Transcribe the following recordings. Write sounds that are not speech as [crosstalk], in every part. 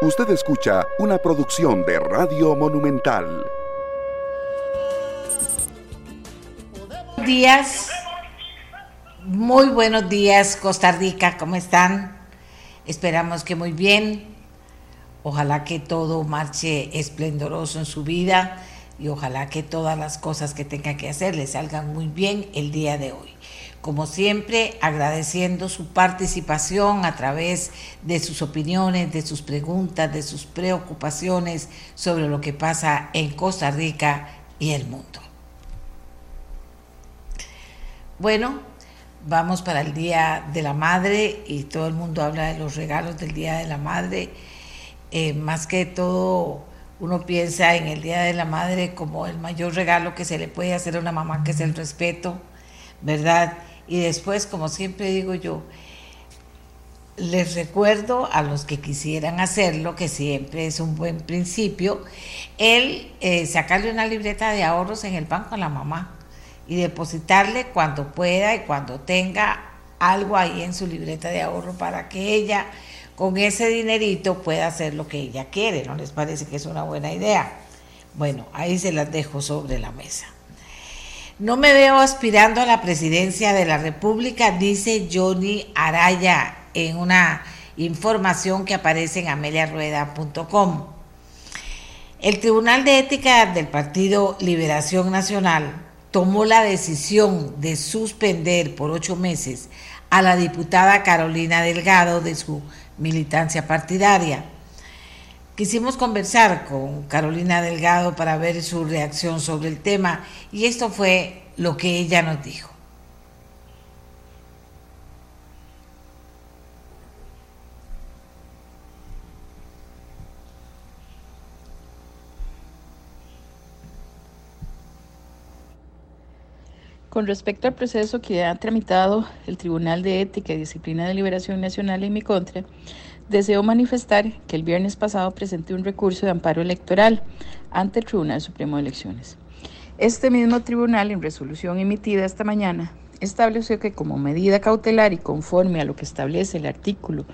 Usted escucha una producción de Radio Monumental. Buenos días, muy buenos días Costa Rica, ¿cómo están? Esperamos que muy bien. Ojalá que todo marche esplendoroso en su vida y ojalá que todas las cosas que tenga que hacer le salgan muy bien el día de hoy como siempre, agradeciendo su participación a través de sus opiniones, de sus preguntas, de sus preocupaciones sobre lo que pasa en Costa Rica y el mundo. Bueno, vamos para el Día de la Madre y todo el mundo habla de los regalos del Día de la Madre. Eh, más que todo, uno piensa en el Día de la Madre como el mayor regalo que se le puede hacer a una mamá, que es el respeto, ¿verdad? Y después, como siempre digo yo, les recuerdo a los que quisieran hacerlo, que siempre es un buen principio, el eh, sacarle una libreta de ahorros en el banco a la mamá y depositarle cuando pueda y cuando tenga algo ahí en su libreta de ahorro para que ella con ese dinerito pueda hacer lo que ella quiere. ¿No les parece que es una buena idea? Bueno, ahí se las dejo sobre la mesa. No me veo aspirando a la presidencia de la República, dice Johnny Araya en una información que aparece en ameliarueda.com. El Tribunal de Ética del Partido Liberación Nacional tomó la decisión de suspender por ocho meses a la diputada Carolina Delgado de su militancia partidaria. Quisimos conversar con Carolina Delgado para ver su reacción sobre el tema y esto fue lo que ella nos dijo. Con respecto al proceso que ha tramitado el Tribunal de Ética y Disciplina de Liberación Nacional en mi contra, deseo manifestar que el viernes pasado presenté un recurso de amparo electoral ante el Tribunal Supremo de Elecciones. Este mismo tribunal, en resolución emitida esta mañana, estableció que como medida cautelar y conforme a lo que establece el artículo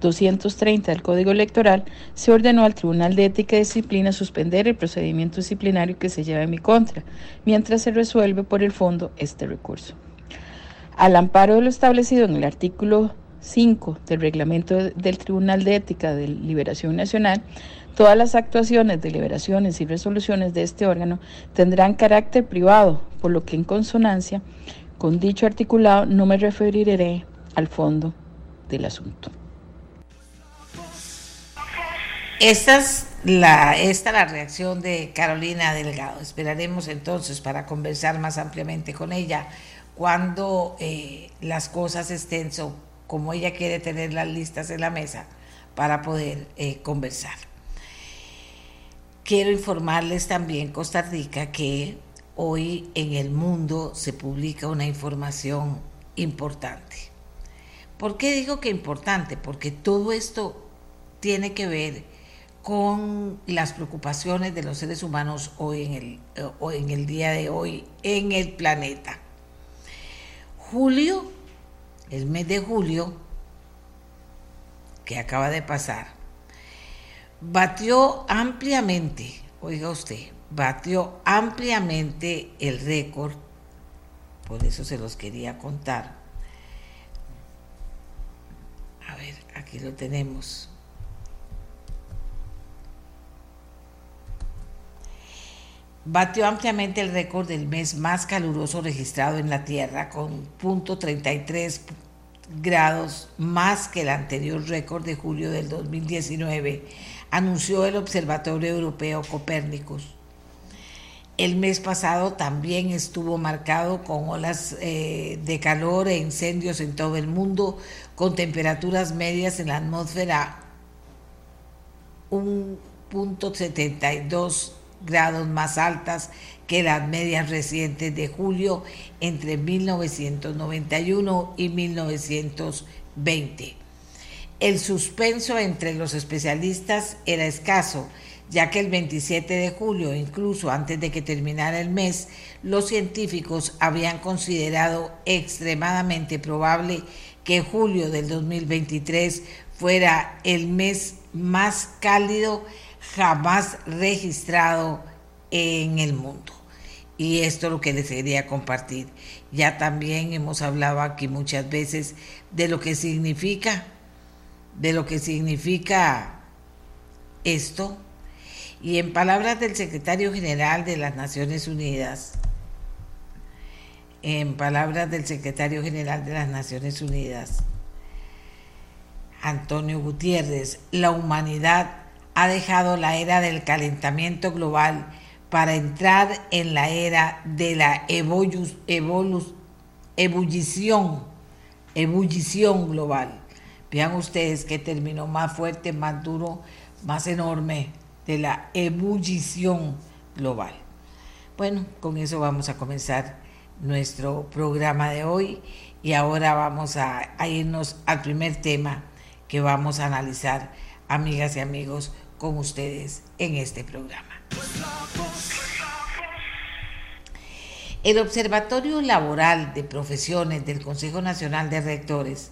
230 del Código Electoral, se ordenó al Tribunal de Ética y Disciplina suspender el procedimiento disciplinario que se lleva en mi contra, mientras se resuelve por el fondo este recurso. Al amparo de lo establecido en el artículo 5 del reglamento del Tribunal de Ética de Liberación Nacional, todas las actuaciones, deliberaciones y resoluciones de este órgano tendrán carácter privado, por lo que en consonancia con dicho articulado no me referiré al fondo del asunto. Esta es la, esta la reacción de Carolina Delgado. Esperaremos entonces para conversar más ampliamente con ella cuando eh, las cosas estén como ella quiere tener las listas en la mesa para poder eh, conversar. Quiero informarles también, Costa Rica, que hoy en el mundo se publica una información importante. ¿Por qué digo que importante? Porque todo esto tiene que ver con las preocupaciones de los seres humanos hoy en el, eh, en el día de hoy en el planeta. Julio el mes de julio, que acaba de pasar, batió ampliamente, oiga usted, batió ampliamente el récord, por eso se los quería contar. A ver, aquí lo tenemos. Batió ampliamente el récord del mes más caluroso registrado en la Tierra, con .33 grados más que el anterior récord de julio del 2019, anunció el Observatorio Europeo Copérnicos. El mes pasado también estuvo marcado con olas eh, de calor e incendios en todo el mundo, con temperaturas medias en la atmósfera 1.72 grados más altas que las medias recientes de julio entre 1991 y 1920. El suspenso entre los especialistas era escaso, ya que el 27 de julio, incluso antes de que terminara el mes, los científicos habían considerado extremadamente probable que julio del 2023 fuera el mes más cálido jamás registrado en el mundo. Y esto es lo que les quería compartir. Ya también hemos hablado aquí muchas veces de lo que significa, de lo que significa esto. Y en palabras del secretario general de las Naciones Unidas, en palabras del secretario general de las Naciones Unidas, Antonio Gutiérrez, la humanidad ha dejado la era del calentamiento global para entrar en la era de la ebullición, ebullición global. Vean ustedes qué término más fuerte, más duro, más enorme de la ebullición global. Bueno, con eso vamos a comenzar nuestro programa de hoy y ahora vamos a irnos al primer tema que vamos a analizar, amigas y amigos, con ustedes en este programa. El Observatorio Laboral de Profesiones del Consejo Nacional de Rectores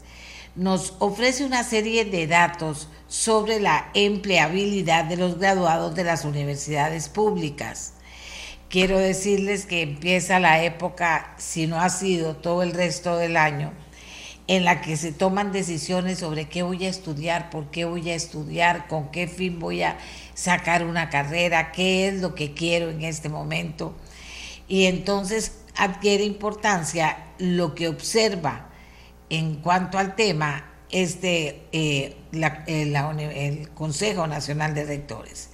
nos ofrece una serie de datos sobre la empleabilidad de los graduados de las universidades públicas. Quiero decirles que empieza la época, si no ha sido todo el resto del año, en la que se toman decisiones sobre qué voy a estudiar, por qué voy a estudiar, con qué fin voy a sacar una carrera, qué es lo que quiero en este momento. Y entonces adquiere importancia lo que observa en cuanto al tema este, eh, el Consejo Nacional de Rectores.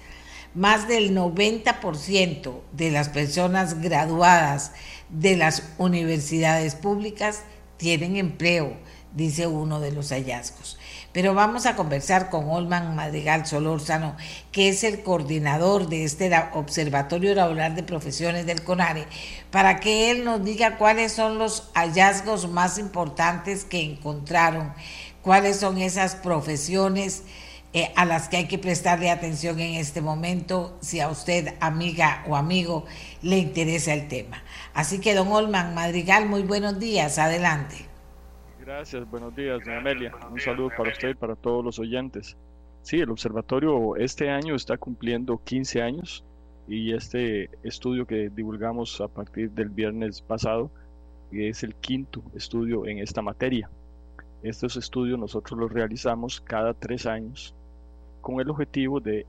Más del 90% de las personas graduadas de las universidades públicas tienen empleo, dice uno de los hallazgos. Pero vamos a conversar con Olman Madrigal Solórzano, que es el coordinador de este Observatorio de Profesiones del CONARE, para que él nos diga cuáles son los hallazgos más importantes que encontraron, cuáles son esas profesiones eh, a las que hay que prestarle atención en este momento, si a usted, amiga o amigo, le interesa el tema. Así que, don Olman Madrigal, muy buenos días, adelante. Gracias, buenos días, doña Amelia. Un saludo para usted y para todos los oyentes. Sí, el observatorio este año está cumpliendo 15 años y este estudio que divulgamos a partir del viernes pasado es el quinto estudio en esta materia. Estos estudios nosotros los realizamos cada tres años con el objetivo de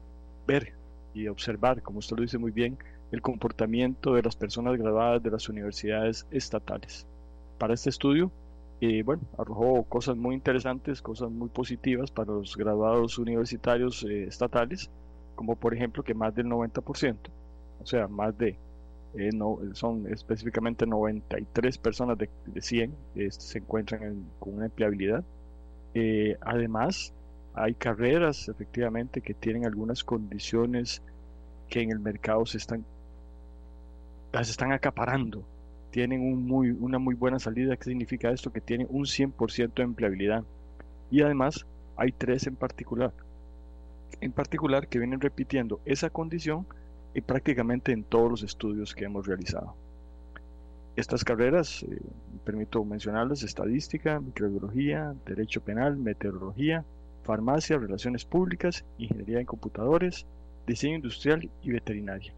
ver y observar, como usted lo dice muy bien, el comportamiento de las personas graduadas de las universidades estatales. Para este estudio y bueno, arrojó cosas muy interesantes, cosas muy positivas para los graduados universitarios eh, estatales, como por ejemplo que más del 90%, o sea, más de, eh, no, son específicamente 93 personas de, 100 este, se encuentran con una empleabilidad. Eh, además, hay carreras efectivamente que tienen algunas condiciones que en el mercado se están, las están acaparando tienen una muy buena salida. ¿Qué significa esto? Que tienen un 100% de empleabilidad. Y además hay tres en particular. En particular que vienen repitiendo esa condición y prácticamente en todos los estudios que hemos realizado. Estas carreras, eh, permito mencionarlas, estadística, microbiología, derecho penal, meteorología, farmacia, relaciones públicas, ingeniería en computadores, diseño industrial y veterinaria.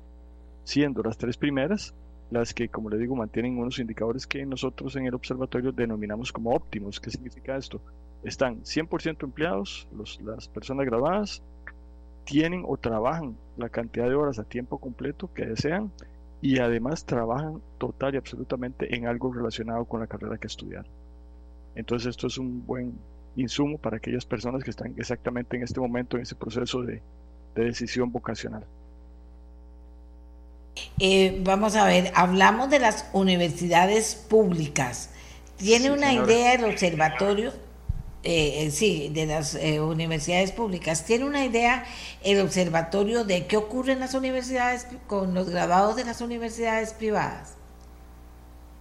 Siendo las tres primeras las que, como le digo, mantienen unos indicadores que nosotros en el observatorio denominamos como óptimos. ¿Qué significa esto? Están 100% empleados, las personas graduadas, tienen o trabajan la cantidad de horas a tiempo completo que desean y además trabajan total y absolutamente en algo relacionado con la carrera que estudiaron. Entonces esto es un buen insumo para aquellas personas que están exactamente en este momento en ese proceso de decisión vocacional. Eh, vamos a ver, hablamos de las universidades públicas. ¿Tiene una idea el observatorio? Eh, eh, sí, de las universidades públicas. ¿Tiene una idea el observatorio de qué ocurre en las universidades con los graduados de las universidades privadas?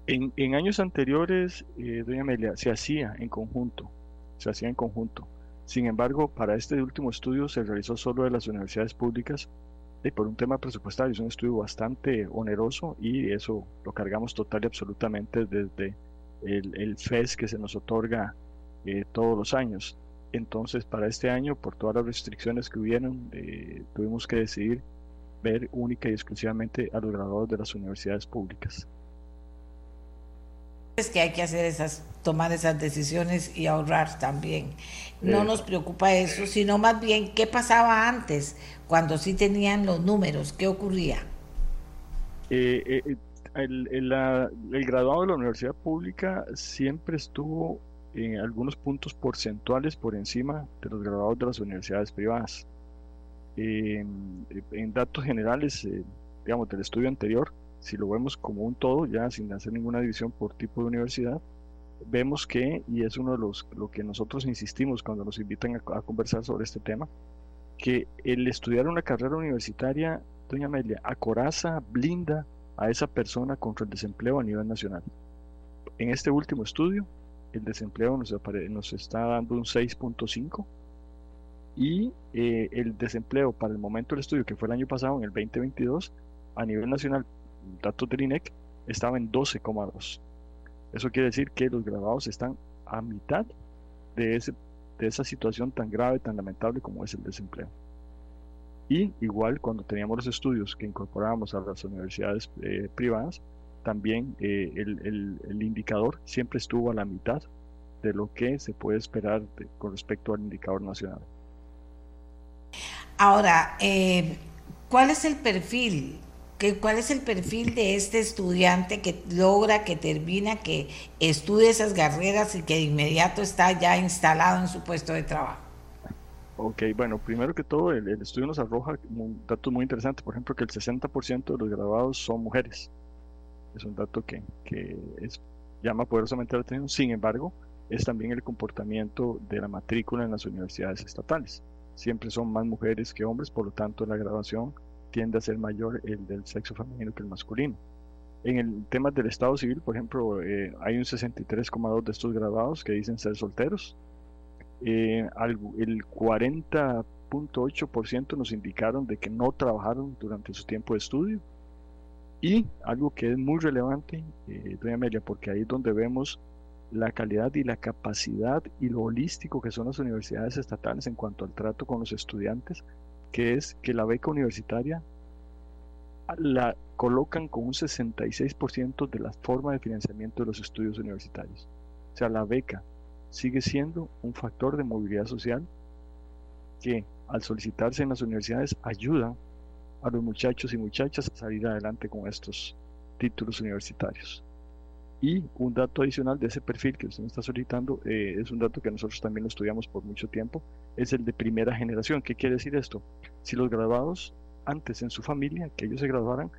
En, en años anteriores, doña Amelia, se hacía en conjunto, se hacía en conjunto. Sin embargo, para este último estudio se realizó solo de las universidades públicas por un tema presupuestario. Es un estudio bastante oneroso y eso lo cargamos total y absolutamente desde el, el FES que se nos otorga eh, todos los años. Entonces, para este año, por todas las restricciones que hubieron, tuvimos que decidir ver única y exclusivamente a los graduados de las universidades públicas. Es que hay que hacer esas, tomar esas decisiones y ahorrar también. No nos preocupa eso, sino más bien qué pasaba antes, cuando sí tenían los números, qué ocurría. Eh, eh, el, el, graduado de la universidad pública siempre estuvo en algunos puntos porcentuales por encima de los graduados de las universidades privadas. en datos generales, eh, digamos, del estudio anterior, si lo vemos como un todo, ya sin hacer ninguna división por tipo de universidad, vemos que, y es uno de los lo que nosotros insistimos cuando nos invitan a, conversar sobre este tema, que el estudiar una carrera universitaria, doña Amelia, acoraza, blinda a esa persona contra el desempleo a nivel nacional. En este último estudio, el desempleo nos, nos está dando un 6.5 y eh, el desempleo para el momento del estudio, que fue el año pasado, en el 2022, a nivel nacional, datos del INEC, estaba en 12,2. Eso quiere decir que los graduados están a mitad de, esa situación tan grave, tan lamentable como es el desempleo. Y igual cuando teníamos los estudios que incorporábamos a las universidades eh, privadas, también eh, el, el, indicador siempre estuvo a la mitad de lo que se puede esperar con respecto al indicador nacional. Ahora, eh, ¿cuál es el perfil? ¿Qué, ¿Cuál es el perfil de este estudiante que logra, que termina, que estudie esas carreras y que de inmediato está ya instalado en su puesto de trabajo? Ok, bueno, primero que todo, el, estudio nos arroja un dato muy interesante, por ejemplo, que el 60% de los graduados son mujeres. Es un dato que, que es, llama poderosamente la atención, sin embargo, es también el comportamiento de la matrícula en las universidades estatales. Siempre son más mujeres que hombres, por lo tanto, la graduación tiende a ser mayor el del sexo femenino que el masculino. En el tema del Estado civil, por ejemplo, eh, hay un 63,2 de estos graduados que dicen ser solteros, eh, el 40.8% nos indicaron de que no trabajaron durante su tiempo de estudio. Y algo que es muy relevante, eh, doña Amelia, porque ahí es donde vemos la calidad y la capacidad y lo holístico que son las universidades estatales en cuanto al trato con los estudiantes, que es que la beca universitaria la colocan con un 66% de la forma de financiamiento de los estudios universitarios. O sea, la beca sigue siendo un factor de movilidad social que al solicitarse en las universidades ayuda a los muchachos y muchachas a salir adelante con estos títulos universitarios. Y un dato adicional de ese perfil que usted me está solicitando eh, es un dato que nosotros también lo estudiamos por mucho tiempo, es el de primera generación. ¿Qué quiere decir esto? Si los graduados antes en su familia, que ellos se graduaran,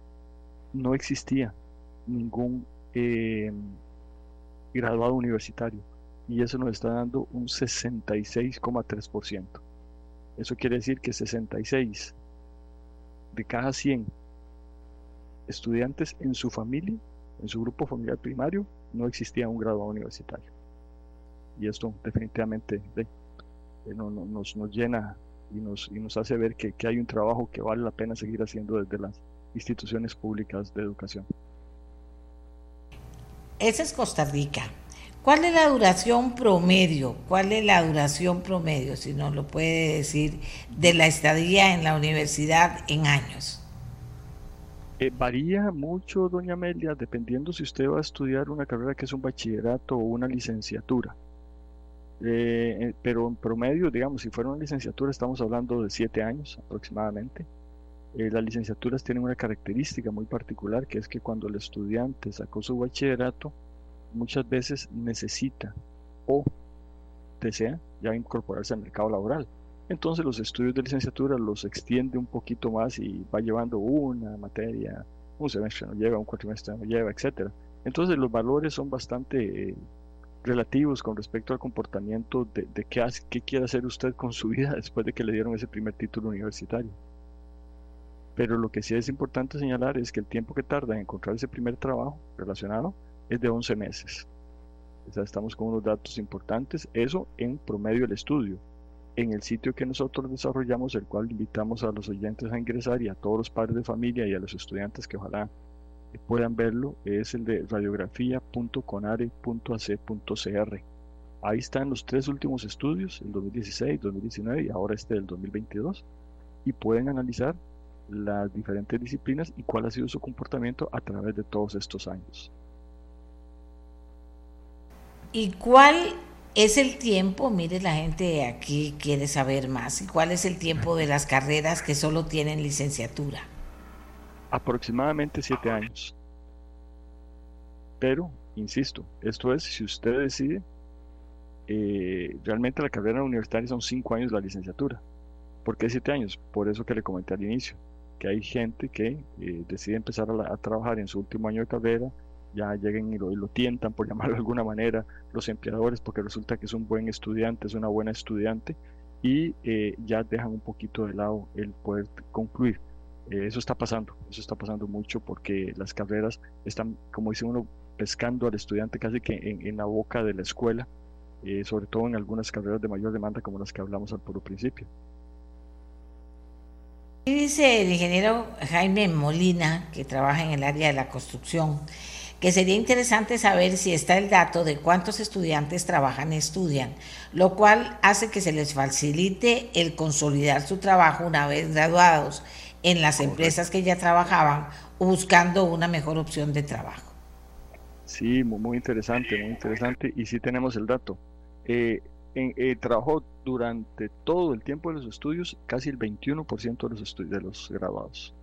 no existía ningún eh, graduado universitario y eso nos está dando un 66,3%. Eso quiere decir que 66 de cada 100 estudiantes en su familia, en su grupo familiar primario, no existía un graduado universitario. Y esto definitivamente eh, nos, nos, llena y nos, y nos hace ver que, que hay un trabajo que vale la pena seguir haciendo desde las instituciones públicas de educación. Esa es Costa Rica. ¿Cuál es la duración promedio? ¿Cuál es la duración promedio, si nos lo puede decir, de la estadía en la universidad en años? Eh, varía mucho, doña Amelia, dependiendo si usted va a estudiar una carrera que es un bachillerato o una licenciatura. Eh, eh, pero en promedio, digamos, si fuera una licenciatura, estamos hablando de siete años aproximadamente. las licenciaturas tienen una característica muy particular, que es que cuando el estudiante sacó su bachillerato, muchas veces necesita o desea ya incorporarse al mercado laboral. Entonces los estudios de licenciatura los extiende un poquito más y va llevando una materia, un semestre no lleva, un cuatrimestre no lleva, etc. Entonces los valores son bastante eh, relativos con respecto al comportamiento de, de qué, hace, qué quiere hacer usted con su vida [laughs] después de que le dieron ese primer título universitario. Pero lo que sí es importante señalar es que el tiempo que tarda en encontrar ese primer trabajo relacionado es de 11 meses. O estamos con unos datos importantes, eso en promedio del estudio. En el sitio que nosotros desarrollamos, el cual invitamos a los oyentes a ingresar y a todos los padres de familia y a los estudiantes que ojalá puedan verlo, es el de radiografía.conare.ac.cr. Ahí están los tres últimos estudios, el 2016, 2019 y ahora este del 2022, y pueden analizar las diferentes disciplinas y cuál ha sido su comportamiento a través de todos estos años. ¿Y cuál es el tiempo? Mire, la gente aquí quiere saber más. ¿Y cuál es el tiempo de las carreras que solo tienen licenciatura? Aproximadamente siete años. Pero, insisto, esto es si usted decide, eh, realmente la carrera universitaria son cinco años la licenciatura. ¿Por qué siete años? Por eso que le comenté al inicio, que hay gente que eh, decide empezar a, trabajar en su último año de carrera, ya lleguen y lo, tientan, por [laughs] llamarlo de alguna manera, los empleadores, porque resulta que es un buen estudiante, es una buena estudiante, y eh, ya dejan un poquito de lado el poder concluir. Eh, eso está pasando, eso está pasando mucho porque las carreras están, como dice uno, pescando al estudiante casi que en, la boca de la escuela, eh, sobre todo en algunas carreras de mayor demanda como las que hablamos al puro principio. Dice el ingeniero Jaime Molina, que trabaja en el área de la construcción, que sería interesante saber si está el dato de cuántos estudiantes trabajan y estudian, lo cual hace que se les facilite el consolidar su trabajo una vez graduados en las empresas que ya trabajaban buscando una mejor opción de trabajo. Sí, muy, interesante, muy interesante. Y sí tenemos el dato. Eh, eh, trabajó durante todo el tiempo de los estudios casi el 21% de los, de los graduados.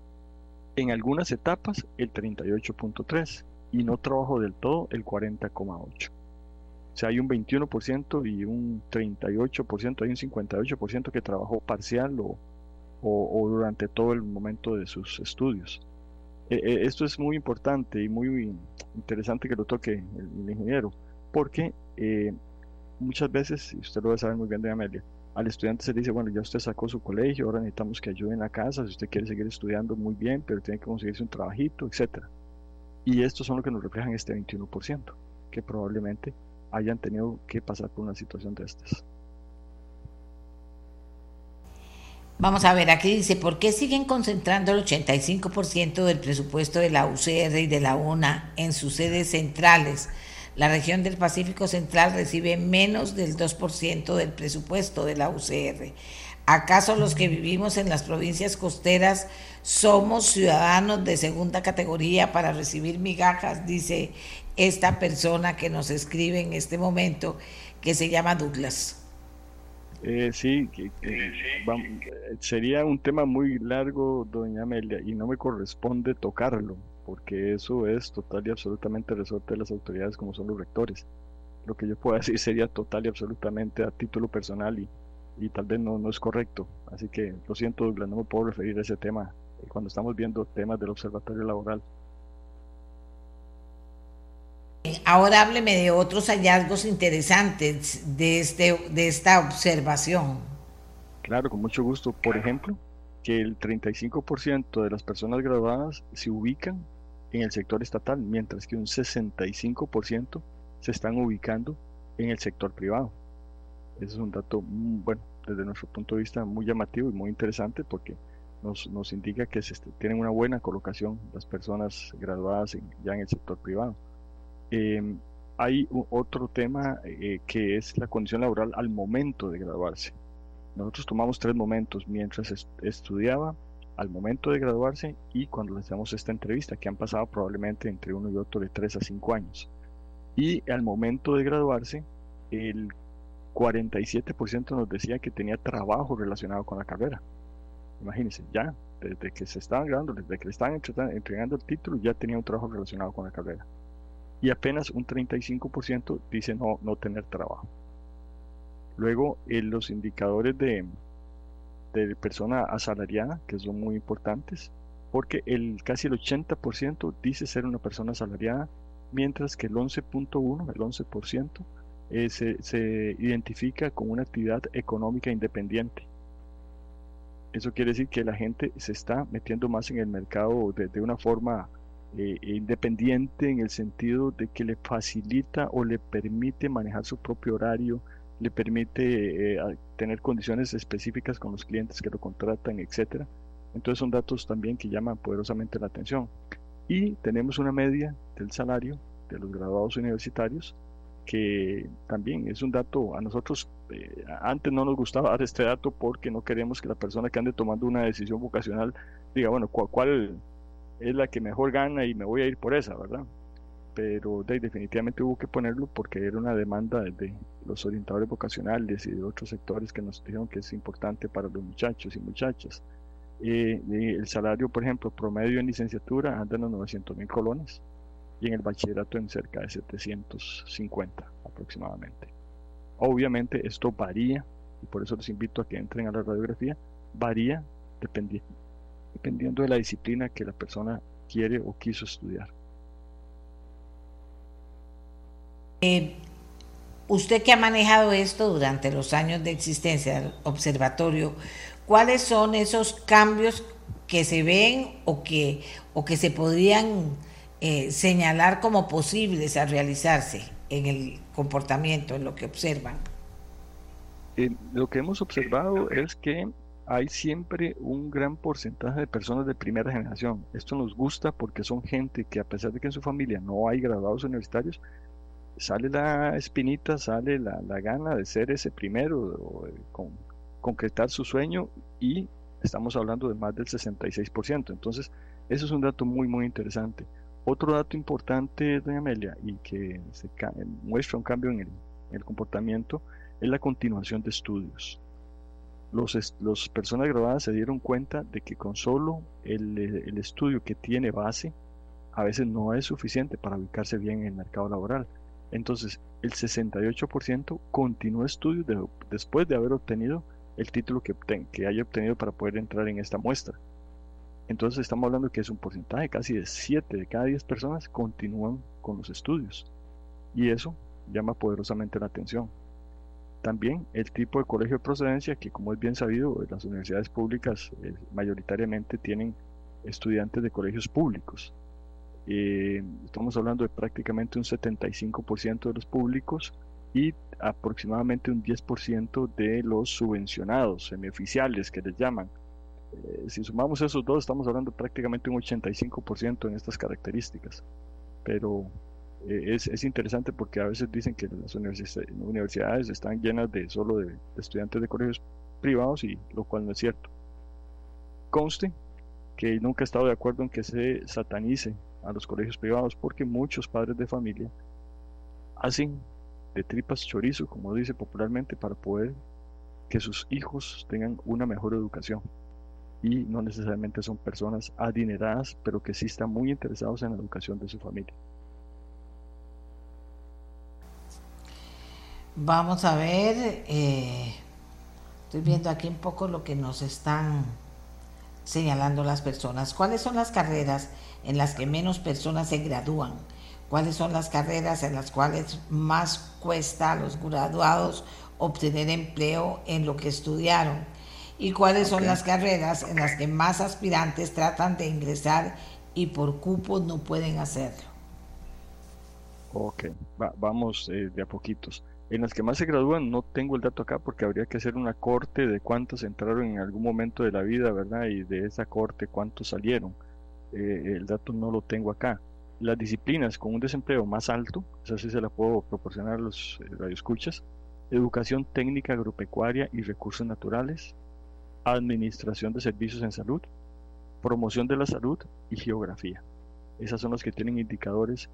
En algunas etapas el 38.3% y no trabajo del todo el 40,8%. O sea, hay un 21% y un 38%, hay un 58% que trabajó parcial o, o, durante todo el momento de sus estudios. E, e, esto es muy importante y muy interesante que lo toque el, ingeniero, porque eh, muchas veces, y usted lo va a saber muy bien de Amelia, al estudiante se le dice, bueno, ya usted sacó su colegio, ahora necesitamos que ayude en la casa, si usted quiere seguir estudiando muy bien, pero tiene que conseguirse un trabajito, etcétera. Y estos son lo que nos reflejan este 21%, que probablemente hayan tenido que pasar por una situación de estas. Vamos a ver, aquí dice, ¿por qué siguen concentrando el 85% del presupuesto de la UCR y de la UNA en sus sedes centrales? La región del Pacífico Central recibe menos del 2% del presupuesto de la UCR. ¿Acaso los que vivimos en las provincias costeras somos ciudadanos de segunda categoría para recibir migajas? Dice esta persona que nos escribe en este momento, que se llama Douglas. Eh, sí, sería un tema muy largo, doña Amelia, y no me corresponde tocarlo, porque eso es total y absolutamente resorte de las autoridades como son los rectores. Lo que yo puedo [laughs] decir sería total y absolutamente a título personal y y tal vez no, no es correcto. Así que lo siento, Douglas, no me puedo referir a ese tema eh, cuando estamos viendo temas del observatorio laboral. Ahora hábleme de otros hallazgos interesantes de, este, de esta observación. Claro, con mucho gusto. Por ejemplo, que el 35% de las personas graduadas se ubican en el sector estatal, mientras que un 65% se están ubicando en el sector privado. Ese es un dato, bueno, desde nuestro punto de vista muy llamativo y muy interesante porque nos, nos indica que se, tienen una buena colocación las personas graduadas ya en el sector privado. Em, hay otro tema eh, que es la condición laboral al momento de graduarse. Nosotros tomamos tres momentos mientras estudiaba, al momento de graduarse y cuando le hacemos esta entrevista, que han pasado probablemente entre uno y otro de tres a cinco años. Y al momento de graduarse, el 47% nos decía que tenía trabajo relacionado con la carrera. Imagínense, ya, desde que se estaban grabando, desde que le estaban entregando el título, ya tenía un trabajo relacionado con la carrera. Y apenas un 35% dice no, no tener trabajo. Luego, en los indicadores de, de persona asalariada, que son muy importantes, porque el, casi el 80% dice ser una persona asalariada, mientras que el 11.1, el 11%, eh, se, identifica como una actividad económica independiente. Eso quiere decir que la gente se está metiendo más en el mercado de, una forma eh, independiente en el sentido de que le facilita o le permite manejar su propio horario, le permite eh, tener condiciones específicas con los clientes que lo contratan, etcétera. Entonces son datos también que llaman poderosamente la atención. Y tenemos una media del salario de los graduados universitarios que también es un dato a nosotros, eh, antes no nos gustaba [laughs] dar este dato porque no queremos que la persona que ande tomando una decisión vocacional diga, bueno, ¿cuál, es la que mejor gana y me voy a ir por esa, ¿verdad? Pero definitivamente hubo que ponerlo porque era una demanda de los orientadores vocacionales y de otros sectores que nos dijeron que es importante para los muchachos y muchachas. Eh, el salario, por ejemplo, promedio en licenciatura anda en los 900 mil colones y en el bachillerato en cerca de 750 aproximadamente. Obviamente esto varía y por eso les invito a que entren a la radiografía, varía dependiendo, dependiendo de la disciplina que la persona quiere o quiso estudiar. Eh, usted que ha manejado esto durante los años de existencia del observatorio, ¿cuáles son esos cambios que se ven o que, o que se podrían eh, señalar como posibles a realizarse en el comportamiento, en lo que observan? Eh, lo que hemos observado es que hay siempre un gran porcentaje de personas de primera generación. Esto nos gusta porque son gente que a pesar de que en su familia no hay graduados universitarios, sale la espinita, sale la, gana de ser ese primero, con, concretar su sueño y estamos hablando de más del 66%. Entonces, eso es un dato muy, muy interesante. Otro dato importante, doña Amelia, y que se muestra un cambio en el, comportamiento, es la continuación de estudios. Los, personas graduadas se dieron cuenta de que con solo el, el estudio que tiene base, a veces no es suficiente para ubicarse bien en el mercado laboral. Entonces, el 68% continúa estudios después de haber obtenido el título que, que haya obtenido para poder entrar en esta muestra. Entonces estamos hablando que es un porcentaje casi de 7 de cada 10 personas continúan con los estudios. Y eso llama poderosamente la atención. También el tipo de colegio de procedencia, que como es bien sabido, las universidades públicas eh, mayoritariamente tienen estudiantes de colegios públicos. Eh, estamos hablando de prácticamente un 75% de los públicos y aproximadamente un 10% de los subvencionados, semioficiales que les llaman. Eh, si sumamos esos dos, estamos hablando prácticamente un 85% en estas características. Pero eh, es, interesante porque a veces dicen que las universidades están llenas de solo de, estudiantes de colegios privados y lo cual no es cierto. Conste que nunca he estado de acuerdo en que se satanice a los colegios privados porque muchos padres de familia hacen de tripas chorizo, como dice popularmente, para poder que sus hijos tengan una mejor educación y no necesariamente son personas adineradas, pero que sí están muy interesados en la educación de su familia. Vamos a ver, eh, estoy viendo aquí un poco lo que nos están señalando las personas. ¿Cuáles son las carreras en las que menos personas se gradúan? ¿Cuáles son las carreras en las cuales más cuesta a los graduados obtener empleo en lo que estudiaron? y cuáles son las carreras en las que más aspirantes tratan de ingresar y por cupos no pueden hacerlo. Ok, vamos eh, de a poquitos. En las que más se gradúan no tengo el dato acá porque habría que hacer una corte de cuántos entraron en algún momento de la vida, ¿verdad? Y de esa corte cuántos salieron. Eh, el dato no lo tengo acá. Las disciplinas con un desempleo más alto, esa sí se la puedo proporcionar a los eh, radioescuchas, educación técnica agropecuaria y recursos naturales, administración de servicios en salud, promoción de la salud y geografía. Esas son los que tienen indicadores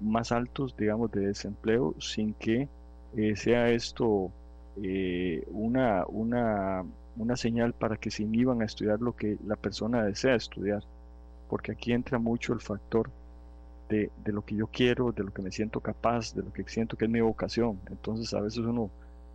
más altos, digamos, de desempleo sin que eh, sea esto eh, una, una, una señal para que se inhiban a estudiar lo que la persona desea estudiar. Porque aquí entra mucho el factor de, de, lo que yo quiero, de lo que me siento capaz, de lo que siento que es mi vocación. Entonces a veces uno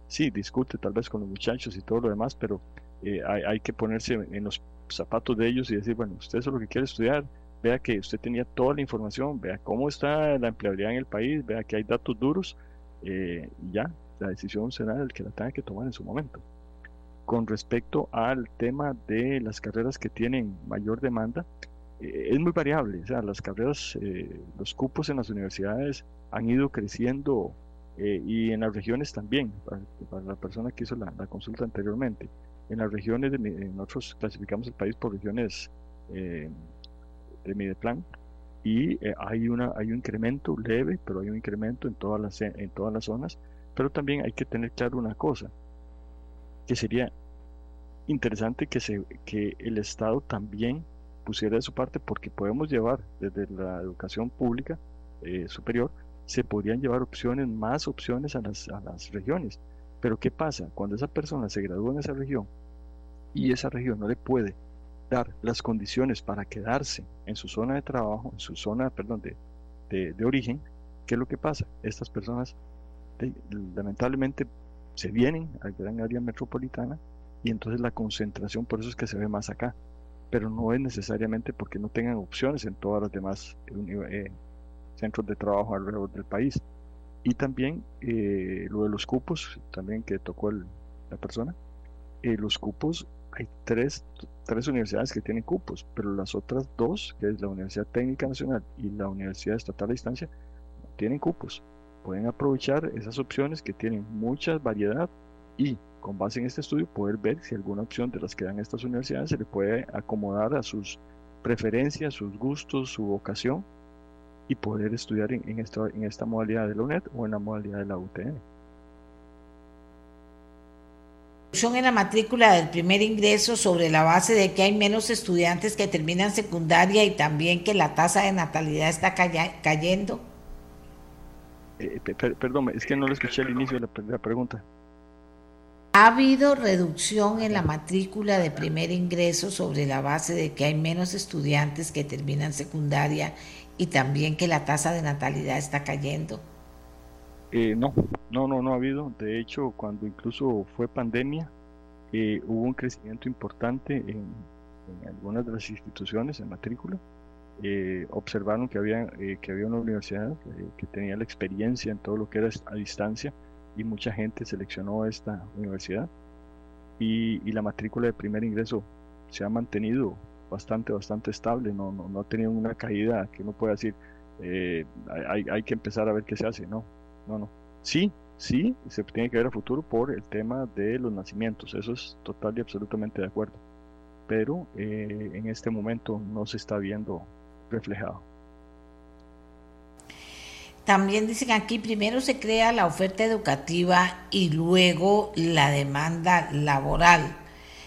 sí discute tal vez con los muchachos y todo lo demás, pero eh, hay, que ponerse en los zapatos de ellos y decir, bueno, usted es lo que quiere estudiar, vea que usted tenía toda la información, vea cómo está la empleabilidad en el país, vea que hay datos duros, eh, ya, la decisión será el que la tenga que tomar en su momento. Con respecto al tema de las carreras que tienen mayor demanda, eh, es muy variable, o sea, las carreras, los cupos en las universidades han ido creciendo y en las regiones también, para, la persona que hizo la consulta anteriormente en las regiones, de, nosotros clasificamos el país por regiones eh, de Mideplan, y eh, hay, una, hay un incremento leve, pero hay un incremento en todas, las, en todas las zonas, pero también hay que tener claro una cosa, que sería interesante que, se, que el Estado también pusiera de su parte, porque podemos llevar desde la educación pública eh, superior, se podrían llevar opciones, más opciones a las, a las regiones. Pero ¿qué pasa? Cuando esa persona se gradúa en esa región y esa región no le puede dar las condiciones para quedarse en su zona de trabajo, en su zona, perdón, de, de, origen, ¿qué es lo que pasa? Estas personas lamentablemente se vienen a la gran área metropolitana y entonces la concentración, por eso es que se ve más acá, pero no es necesariamente porque no tengan opciones en todas las demás eh, centros de trabajo alrededor del país. Y también eh, lo de los cupos, también que tocó la persona, eh, los cupos, hay tres, tres universidades que tienen cupos, pero las otras dos, que es la Universidad Técnica Nacional y la Universidad Estatal de Distancia, no tienen cupos. Pueden aprovechar esas opciones que tienen mucha variedad y con base en este estudio poder ver si alguna opción de las que dan estas universidades se le puede acomodar a sus preferencias, sus gustos, su vocación y poder estudiar en, esta, en esta modalidad de la UNED o en la modalidad de la UTN. En la matrícula del primer ingreso sobre la base de que hay menos estudiantes que terminan secundaria y también que la tasa de natalidad está cayendo. Eh, perdón, es que no lo escuché al inicio de la, pregunta. ¿Ha habido reducción en la matrícula de primer ingreso sobre la base de que hay menos estudiantes que terminan secundaria y también que la tasa de natalidad está cayendo? Eh, no, no, no, no ha habido. De hecho, cuando incluso fue pandemia, eh, hubo un crecimiento importante en, algunas de las instituciones en matrícula. Eh, observaron que había, que había una universidad que tenía la experiencia en todo lo que era a distancia y mucha gente seleccionó esta universidad. Y, y la matrícula de primer ingreso se ha mantenido bastante, bastante estable, no, no, no ha tenido una caída que uno pueda decir, eh, hay, hay, que empezar a ver qué se hace, no, no, no. Sí, sí, se tiene que ver a futuro por el tema de los nacimientos, eso es total y absolutamente de acuerdo, pero eh, en este momento no se está viendo reflejado. También dicen aquí, primero se crea la oferta educativa y luego la demanda laboral.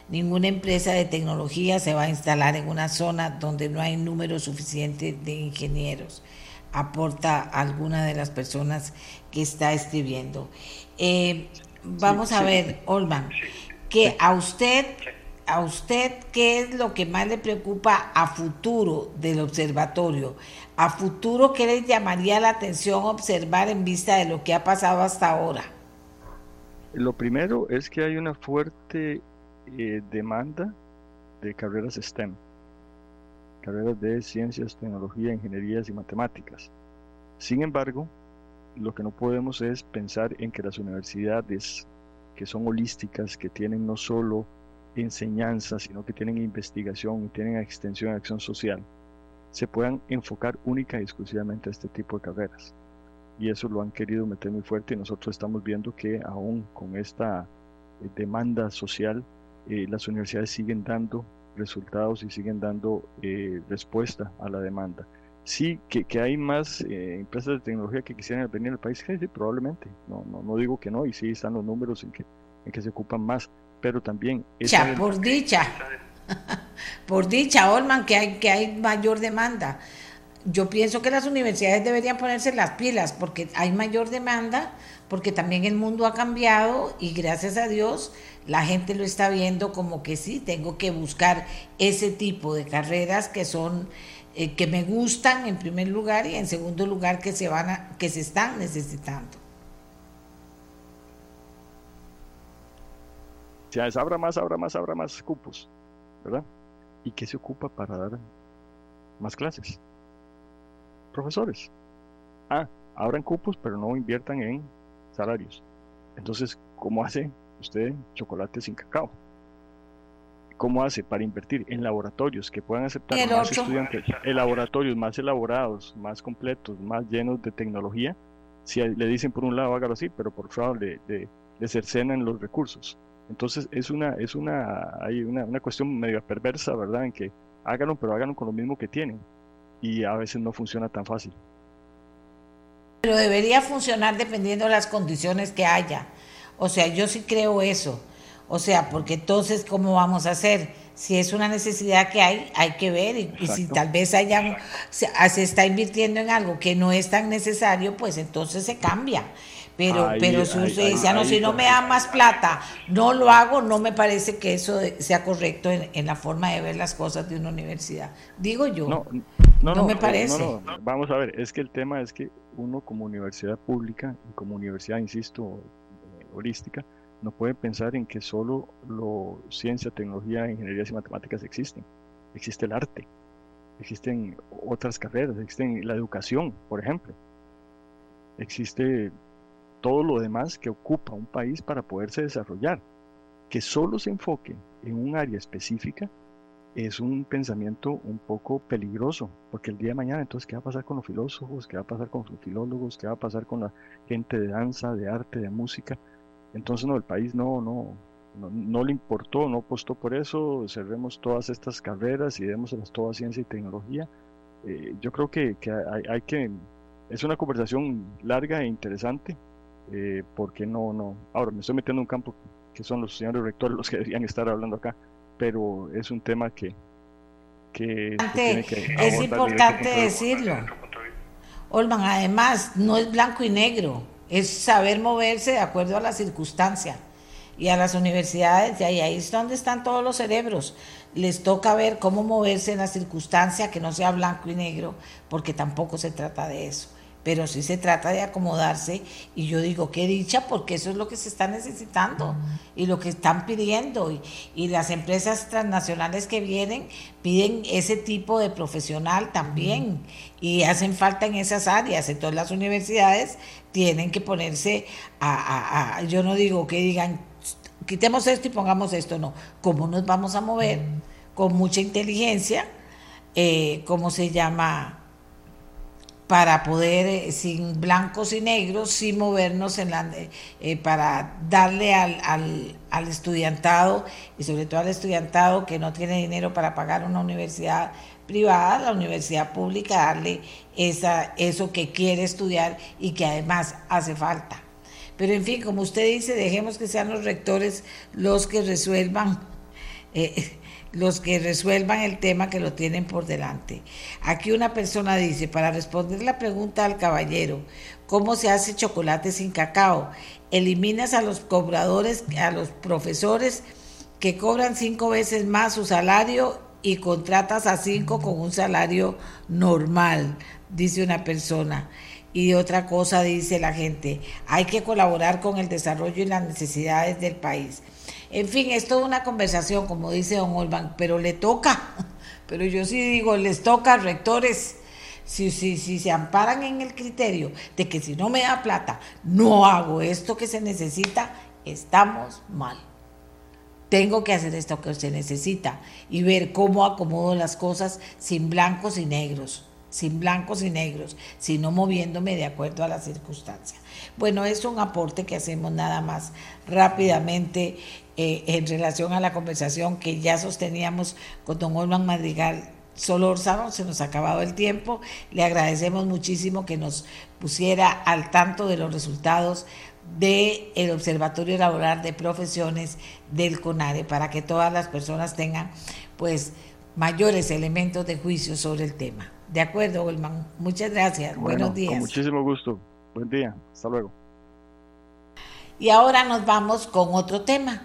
Ninguna empresa de tecnología se va a instalar en una zona donde no hay número suficiente de ingenieros, aporta alguna de las personas que está escribiendo. Eh, vamos a ver, Olman, que a usted, a usted, ¿qué es lo que más le preocupa a futuro del observatorio? A futuro, ¿qué le llamaría la atención observar en vista de lo que ha pasado hasta ahora? Lo primero es que hay una fuerte eh, demanda de carreras STEM, carreras de ciencias, tecnología, ingenierías y matemáticas. Sin embargo, lo que no podemos es pensar en que las universidades que son holísticas, que tienen no solo enseñanza, sino que tienen investigación y tienen extensión y acción social, se puedan enfocar única y exclusivamente a este tipo de carreras. Y eso lo han querido meter muy fuerte y nosotros estamos viendo que aún con esta eh, demanda social eh, las universidades siguen dando resultados y siguen dando eh, respuesta a la demanda. Sí, que, que hay más eh, empresas de tecnología que quisieran venir al país, sí, probablemente. No, no, no digo que no, y sí están los números en que, en que se ocupan más, pero también... Por dicha, [laughs] por dicha, Olman, que hay, que hay mayor demanda. Yo pienso que las universidades deberían ponerse las pilas porque hay mayor demanda, porque también el mundo ha cambiado y gracias a Dios la gente lo está viendo como que sí, tengo que buscar ese tipo de carreras que son eh, que me gustan en primer lugar y en segundo lugar que se van a, que se están necesitando. Ya es abra más, abra más, abra más cupos, ¿verdad? ¿Y qué se ocupa para dar más clases? Profesores. Ah, abran cupos, pero no inviertan en salarios. Entonces, ¿cómo hace usted chocolate sin cacao. ¿Cómo hace para invertir en laboratorios que puedan aceptar más estudiantes, en laboratorios más elaborados, más completos, más llenos de tecnología? Si le dicen por un lado hágalo así, pero por otro lado le, le, cercenan los recursos. Entonces es una, es una, hay una, una cuestión medio perversa, ¿verdad? En que háganlo, pero háganlo con lo mismo que tienen. y a veces no funciona tan fácil. Pero debería funcionar dependiendo de las condiciones que haya. O sea, yo sí creo eso. O sea, porque entonces, ¿cómo vamos a hacer? Si es una necesidad que hay, hay que ver. Y, si tal vez haya, se, se, está invirtiendo en algo que no es tan necesario, pues entonces se cambia. Pero, ahí, pero si usted decía, no, si no me da más plata, no lo hago, no me parece que eso sea correcto en, en, la forma de ver las cosas de una universidad. Digo yo. No, no, no me parece. No, Vamos a ver, es que el tema es que uno como universidad pública y como universidad, insisto, holística, no puede pensar en que solo lo, ciencia, tecnología, ingenierías y matemáticas existen. Existe el arte, existen otras carreras, existen la educación, por ejemplo. Existe todo lo demás que ocupa un país para poderse desarrollar. Que solo se enfoque en un área específica es un pensamiento un poco peligroso, porque el día de mañana entonces, ¿qué va a pasar con los filósofos? ¿Qué va a pasar con los filólogos? ¿Qué va a pasar con la gente de danza, de arte, de música? Entonces, no, el país no, no, no, no le importó, no apostó por eso, cerremos todas estas carreras y démoselas toda ciencia y tecnología. Eh, yo creo que, que hay, hay, que, es una conversación larga e interesante, eh, porque no, no, ahora me estoy metiendo en un campo que son los señores rectores los que deberían estar hablando acá, pero es un tema que, que, tiene que es importante decirlo. Olman, además, no es blanco y negro, es saber moverse de acuerdo a la circunstancia. Y a las universidades, y ahí, ahí es donde están todos los cerebros. Les toca ver cómo moverse en la circunstancia que no sea blanco y negro, porque tampoco se trata de eso pero sí se trata de acomodarse y yo digo, qué dicha, porque eso es lo que se está necesitando y lo que están pidiendo. Y, y, las empresas transnacionales que vienen piden ese tipo de profesional también y hacen falta en esas áreas. Entonces las universidades tienen que ponerse a, a, a yo no digo que digan, quitemos esto y pongamos esto, no, ¿cómo nos vamos a mover? Con mucha inteligencia, eh, ¿cómo se llama? Para poder, eh, sin blancos y negros, sin movernos en la, eh, para darle al, al, al, estudiantado, y sobre todo al estudiantado que no tiene dinero para pagar una universidad privada, la universidad pública, darle esa, eso que quiere estudiar y que además hace falta. Pero en fin, como usted dice, dejemos que sean los rectores los que resuelvan. Eh, los que resuelvan el tema que lo tienen por delante. Aquí una persona dice, para responder la pregunta al caballero, ¿cómo se hace chocolate sin cacao? Eliminas a los cobradores, a los profesores que cobran cinco veces más su salario y contratas a cinco con un salario normal, dice una persona. Y otra cosa dice la gente, hay que colaborar con el desarrollo y las necesidades del país. En fin, es toda una conversación, como dice don Olban, pero le toca, [laughs] pero yo sí digo, les toca, rectores, si, si, si se amparan en el criterio de que si no me da plata, no hago esto que se necesita, estamos mal. Tengo que hacer esto que se necesita y ver cómo acomodo las cosas sin blancos y negros, sin blancos y negros, sino moviéndome de acuerdo a la circunstancia. Bueno, es un aporte que hacemos nada más rápidamente eh, en relación a la conversación que ya sosteníamos con don Olman Madrigal Solórzano, se nos ha acabado el tiempo. Le agradecemos muchísimo que nos pusiera al tanto de los resultados del el Observatorio Laboral de Profesiones del CONARE para que todas las personas tengan pues mayores elementos de juicio sobre el tema. De acuerdo, Olman. Muchas gracias. Bueno, Buenos días. Con muchísimo gusto. Buen día. Hasta luego. Y ahora nos vamos con otro tema.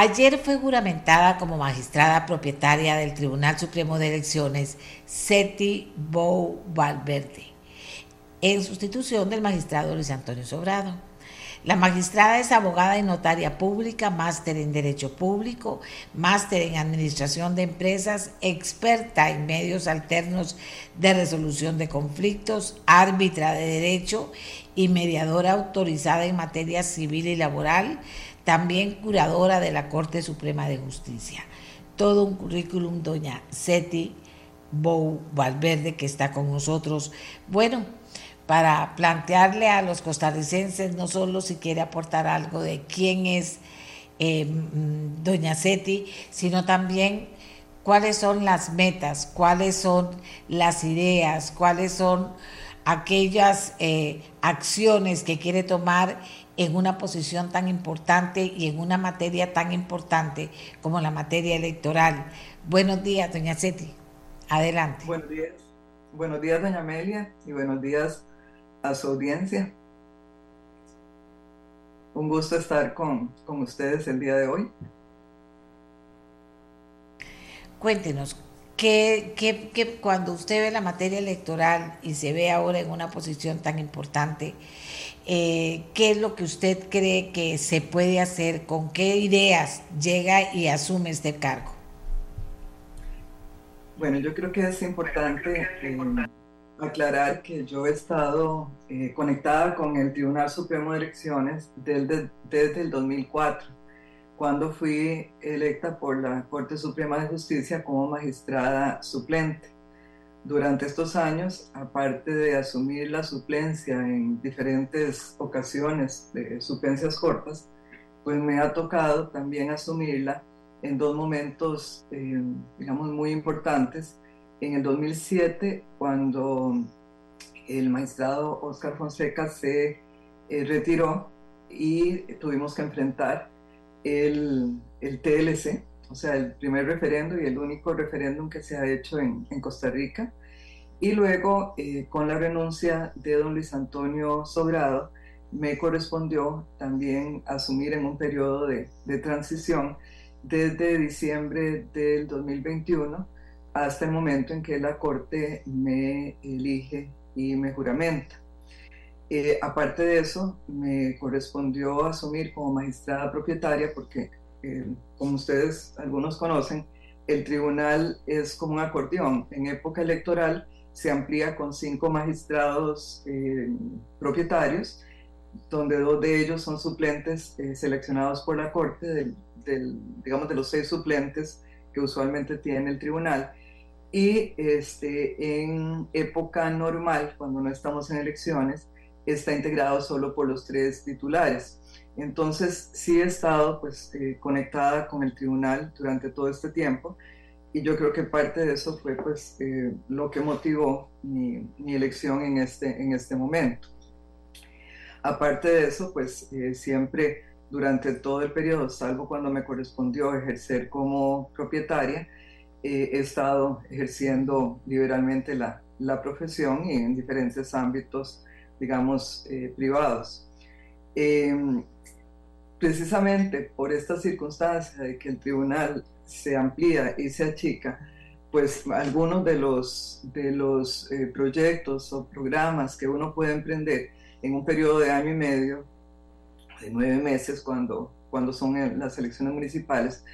Ayer fue juramentada como magistrada propietaria del Tribunal Supremo de Elecciones Seti Bou Valverde, en sustitución del magistrado Luis Antonio Sobrado. La magistrada es abogada y notaria pública, máster en Derecho Público, máster en Administración de Empresas, experta en medios alternos de resolución de conflictos, árbitra de derecho y mediadora autorizada en materia civil y laboral, también curadora de la Corte Suprema de Justicia. Todo un currículum, doña Seti Bou Valverde, que está con nosotros. Bueno, para plantearle a los costarricenses no solo si quiere aportar algo de quién es eh, doña Seti, sino también cuáles son las metas, cuáles son las ideas, cuáles son aquellas eh, acciones que quiere tomar en una posición tan importante y en una materia tan importante como la materia electoral. Buenos días, doña Seti. Adelante. Buenos días. Buenos días, doña Amelia, y buenos días a su audiencia. Un gusto estar con, con ustedes el día de hoy. Cuéntenos, ¿qué, cuando usted ve la materia electoral y se ve ahora en una posición tan importante, eh, ¿qué es lo que usted cree que se puede hacer? ¿Con qué ideas llega y asume este cargo? Bueno, yo creo que es importante eh, aclarar que yo he estado eh, conectada con el Tribunal Supremo de Elecciones desde, desde el 2004, cuando fui electa por la Corte Suprema de Justicia como magistrada suplente. Durante estos años, aparte de asumir la suplencia en diferentes ocasiones de suplencias cortas, pues me ha tocado también asumirla en dos momentos, eh, digamos, muy importantes. En el 2007, cuando el magistrado Oscar Fonseca se eh, retiró y tuvimos que enfrentar el, TLC, o sea, el primer referendo y el único referéndum que se ha hecho en, en Costa Rica. Y luego, eh, con la renuncia de don Luis Antonio Sobrado, me correspondió también asumir en un periodo de, de transición desde diciembre del 2021 hasta el momento en que la Corte me elige y me juramenta. Eh, aparte de eso, me correspondió asumir como magistrada propietaria porque, eh, como ustedes algunos conocen, el tribunal es como un acordeón. En época electoral se amplía con cinco magistrados eh, propietarios, donde dos de ellos son suplentes seleccionados por la Corte del digamos, de los seis suplentes que usualmente tiene el tribunal. Y este, en época normal, cuando no estamos en elecciones, está integrado solo por los tres titulares. Entonces, sí he estado pues, eh, conectada con el tribunal durante todo este tiempo y yo creo que parte de eso fue pues, eh, lo que motivó mi, elección en este, en este momento. Aparte de eso, pues eh, siempre durante todo el periodo, salvo cuando me correspondió ejercer como propietaria, he estado ejerciendo liberalmente la, la, profesión y en diferentes ámbitos, digamos, eh, privados. Em, precisamente por esta circunstancia de que el tribunal se amplía y se achica, pues algunos de los, de los eh, proyectos o programas que uno puede emprender en un periodo de año y medio de nueve meses cuando, cuando son las elecciones municipales,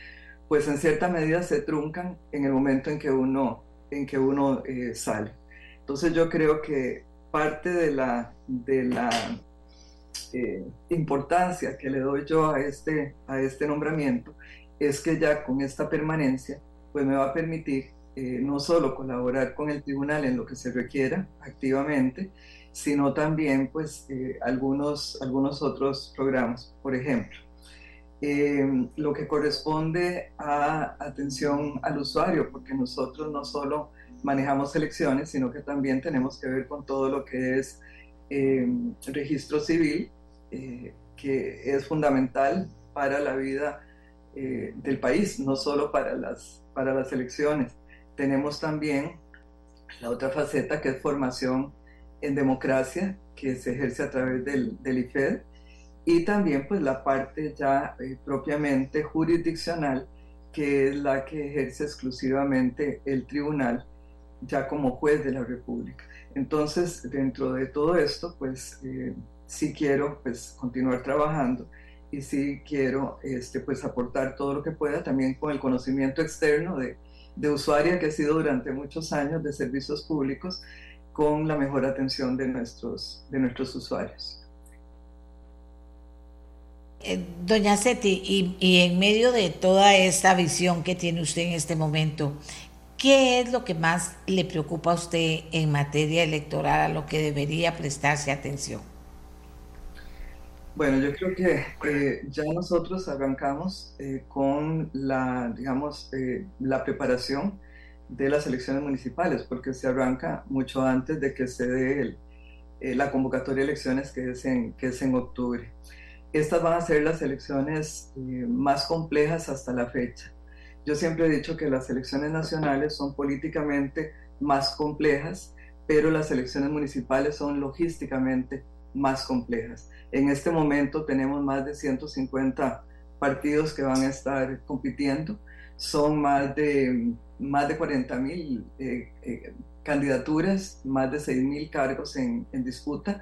pues en cierta medida se truncan en el momento en que uno, en que uno eh, sale. Entonces yo creo que parte de la, de la eh, importancia que le doy yo a este, a este nombramiento es que ya con esta permanencia pues me va a permitir eh, no solo colaborar con el tribunal en lo que se requiera activamente, sino también pues eh, algunos, algunos otros programas. Por ejemplo, em, lo que corresponde a atención al usuario, porque nosotros no solo manejamos elecciones, sino que también tenemos que ver con todo lo que es em, registro civil, eh, que es fundamental para la vida eh, del país, no solo para las, para las elecciones. Tenemos también la otra faceta que es formación en democracia que se ejerce a través del, del IFED y también pues la parte ya eh, propiamente jurisdiccional que es la que ejerce exclusivamente el tribunal ya como juez de la República. Entonces, dentro de todo esto, pues eh, sí quiero pues continuar trabajando y sí quiero este, pues aportar todo lo que pueda también con el conocimiento externo de, de usuaria que ha sido durante muchos años de servicios públicos con la mejor atención de nuestros, de nuestros usuarios. Eh, doña Seti, y, y, en medio de toda esta visión que tiene usted en este momento, ¿qué es lo que más le preocupa a usted en materia electoral, a lo que debería prestarse atención? Bueno, yo creo que eh, ya nosotros arrancamos eh, con la, digamos, eh, la preparación de las elecciones municipales, porque se arranca mucho antes de que se dé la convocatoria de elecciones que es, en, que es en octubre. Estas van a ser las elecciones más complejas hasta la fecha. Yo siempre he dicho que las elecciones nacionales son políticamente más complejas, pero las elecciones municipales son logísticamente más complejas. En este momento tenemos más de 150 partidos que van a estar compitiendo. Son más de, más de 40 mil eh, eh, candidaturas, más de 6 mil cargos en, en, disputa.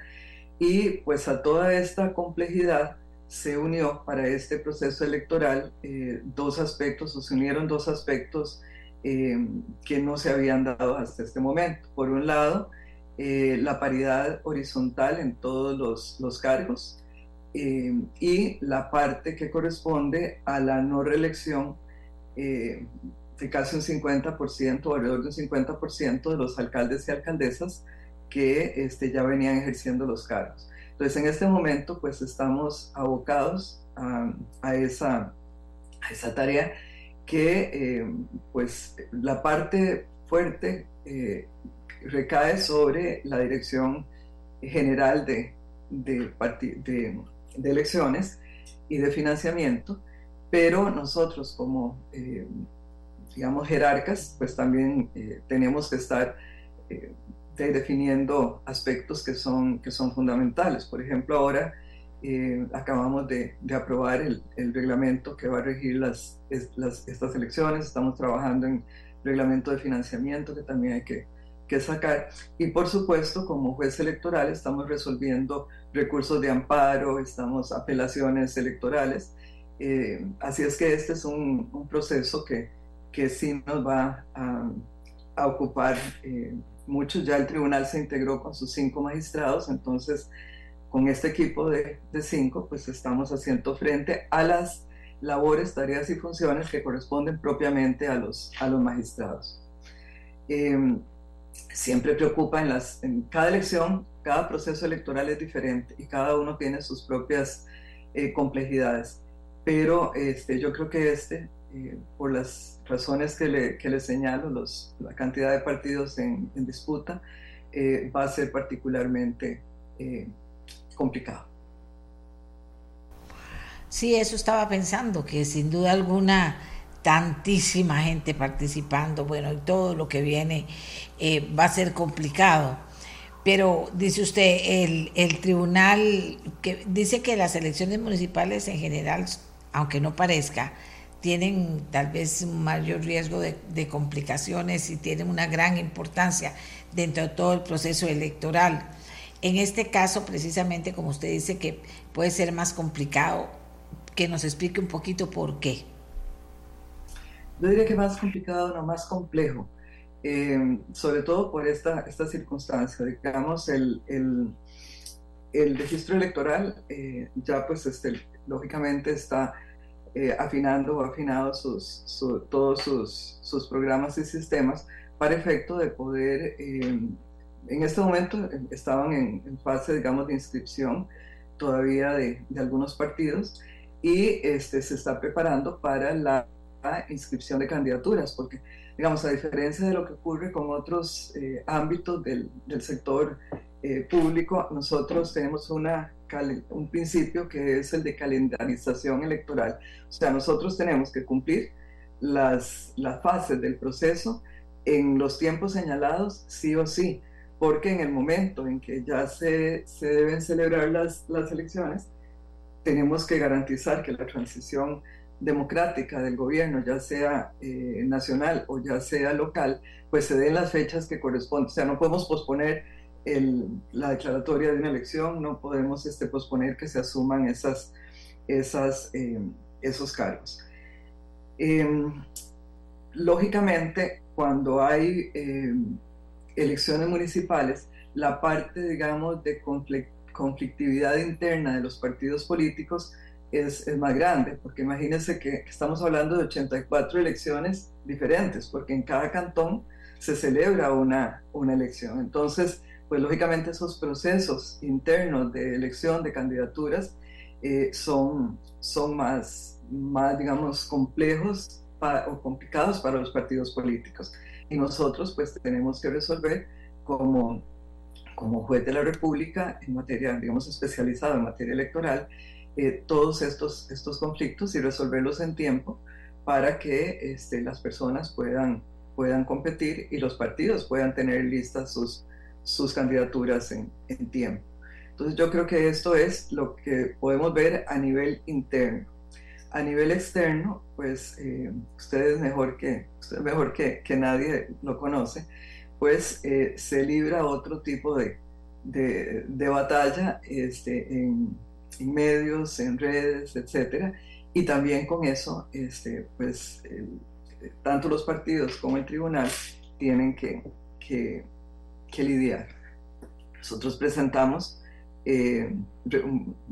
Y pues a toda esta complejidad se unió para este proceso electoral eh, dos aspectos, o se unieron dos aspectos que no se habían dado hasta este momento. Por un lado, eh, la paridad horizontal en todos los, los cargos eh, y la parte que corresponde a la no reelección eh, de casi un 50%, alrededor de un 50% de los alcaldes y alcaldesas que este, ya venían ejerciendo los cargos. Entonces, en este momento, pues estamos abocados a, esa, tarea que, pues, la parte fuerte recae sobre la Dirección General de, Elecciones y de Financiamiento, pero nosotros como, eh, digamos, jerarcas, pues también eh, tenemos que estar eh, definiendo aspectos que son, que son fundamentales. Por ejemplo, ahora acabamos de, aprobar el, reglamento que va a regir las, estas elecciones, estamos trabajando en reglamento de financiamiento que también hay que que sacar. Y por supuesto, como juez electoral, estamos resolviendo recursos de amparo, estamos apelaciones electorales. Eh, así es que este es un, proceso que, que, sí nos va a, a ocupar eh, mucho. Ya el tribunal se integró con sus cinco magistrados, entonces con este equipo de, de cinco, pues estamos haciendo frente a las labores, tareas y funciones que corresponden propiamente a los, a los magistrados. Eh, siempre preocupa en, las, en cada elección, cada proceso electoral es diferente y cada uno tiene sus propias eh, complejidades. Pero este, yo creo que este, eh, por las razones que le, que le señalo, los, la cantidad de partidos en, disputa, eh, va a ser particularmente complicado. Sí, eso estaba pensando, que sin duda alguna tantísima gente participando, bueno, y todo lo que viene eh, va a ser complicado. Pero dice usted, el, el, tribunal dice que las elecciones municipales en general, aunque no parezca, tienen tal vez un mayor riesgo de, complicaciones y tienen una gran importancia dentro de todo el proceso electoral. En este caso, precisamente como usted dice que puede ser más complicado, que nos explique un poquito por qué yo diría que más complicado, no más complejo, eh, sobre todo por esta, circunstancia. Digamos, el registro electoral eh, ya pues este, lógicamente está eh, afinando o afinado sus, todos sus, sus, programas y sistemas para efecto de poder, en este momento estaban en, en, fase, digamos, de inscripción todavía de, de algunos partidos y este, se está preparando para la inscripción de candidaturas, porque, digamos, a diferencia de lo que ocurre con otros eh, ámbitos del, del sector eh, público, nosotros tenemos una, un principio que es el de calendarización electoral. O sea, nosotros tenemos que cumplir las, las fases del proceso en los tiempos señalados, sí o sí, porque en el momento en que ya se, se deben celebrar las, las elecciones, tenemos que garantizar que la transición democrática del gobierno, ya sea eh, nacional o ya sea local, pues se den las fechas que corresponden. O sea, no podemos posponer el, la declaratoria de una elección, no podemos este, posponer que se asuman esas, esas, eh, esos cargos. Em, lógicamente, cuando hay em, elecciones municipales, la parte, digamos, de conflictividad interna de los partidos políticos es, más grande, porque imagínense que estamos hablando de 84 elecciones diferentes, porque en cada cantón se celebra una, una elección. Entonces, pues lógicamente esos procesos internos de elección de candidaturas son, son más, más, digamos, complejos o complicados para los partidos políticos. Y nosotros pues tenemos que resolver como, como juez de la República en materia, digamos, especializado en materia electoral, eh, todos estos, estos conflictos y resolverlos en tiempo para que este, las personas puedan, puedan competir y los partidos puedan tener listas sus, sus candidaturas en, en tiempo. Entonces yo creo que esto es lo que podemos ver a nivel interno. A nivel externo, pues eh, ustedes mejor que, mejor que, que, nadie lo conoce, pues eh, se libra otro tipo de, de, de batalla este, en, en, medios, en redes, etcétera, y también con eso, este, pues tanto los partidos como el tribunal tienen que, que, que lidiar. Nosotros presentamos eh,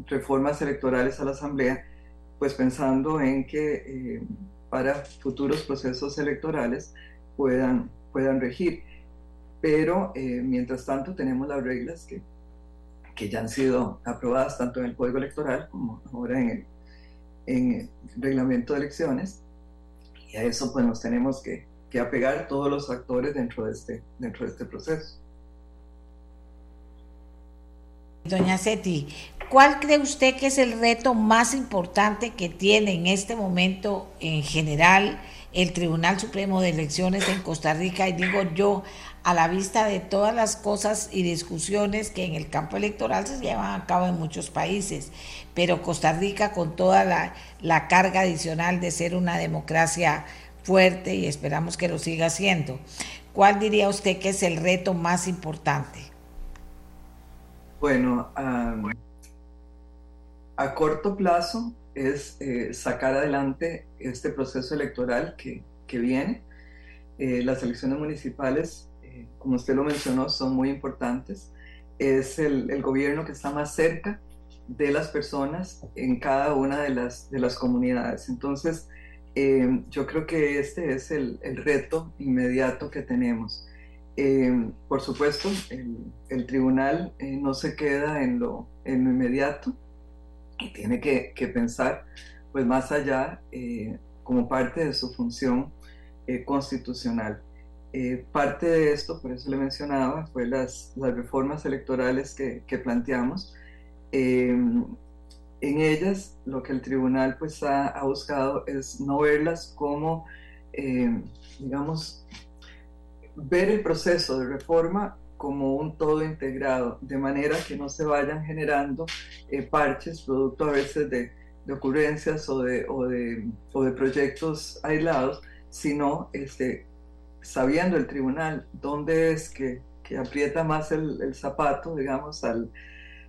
reformas electorales a la Asamblea pues pensando en que eh, para futuros procesos electorales puedan, puedan regir. Pero eh, mientras tanto tenemos las reglas que, que ya han sido aprobadas tanto en el Código Electoral como ahora en el, en el reglamento de elecciones. Y a eso pues nos tenemos que, que apegar todos los actores dentro de este, dentro de este proceso. Doña Seti, ¿cuál cree usted que es el reto más importante que tiene en este momento en general el Tribunal Supremo de Elecciones en Costa Rica? Y digo yo, a la vista de todas las cosas y discusiones que en el campo electoral se llevan a cabo en muchos países, pero Costa Rica con toda la, la carga adicional de ser una democracia fuerte y esperamos que lo siga siendo. ¿Cuál diría usted que es el reto más importante? Bueno, a corto plazo es eh, sacar adelante este proceso electoral que, que viene. Eh, las elecciones municipales, eh, como usted lo mencionó, son muy importantes. Es el, el, gobierno que está más cerca de las personas en cada una de las, de las comunidades. Entonces, yo creo que este es el, el reto inmediato que tenemos. Eh, por supuesto, el, el tribunal eh, no se queda en lo, en lo, inmediato y tiene que, que pensar pues más allá eh, como parte de su función constitucional. parte de esto, por eso le mencionaba, fue las, las reformas electorales que, que planteamos. en ellas lo que el tribunal pues ha, ha buscado es no verlas como, digamos, ver el proceso de reforma como un todo integrado, de manera que no se vayan generando eh, parches, producto a veces de, ocurrencias o de, o, de, o de, proyectos aislados, sino este, sabiendo el tribunal dónde es que, que aprieta más el, el, zapato, digamos, al,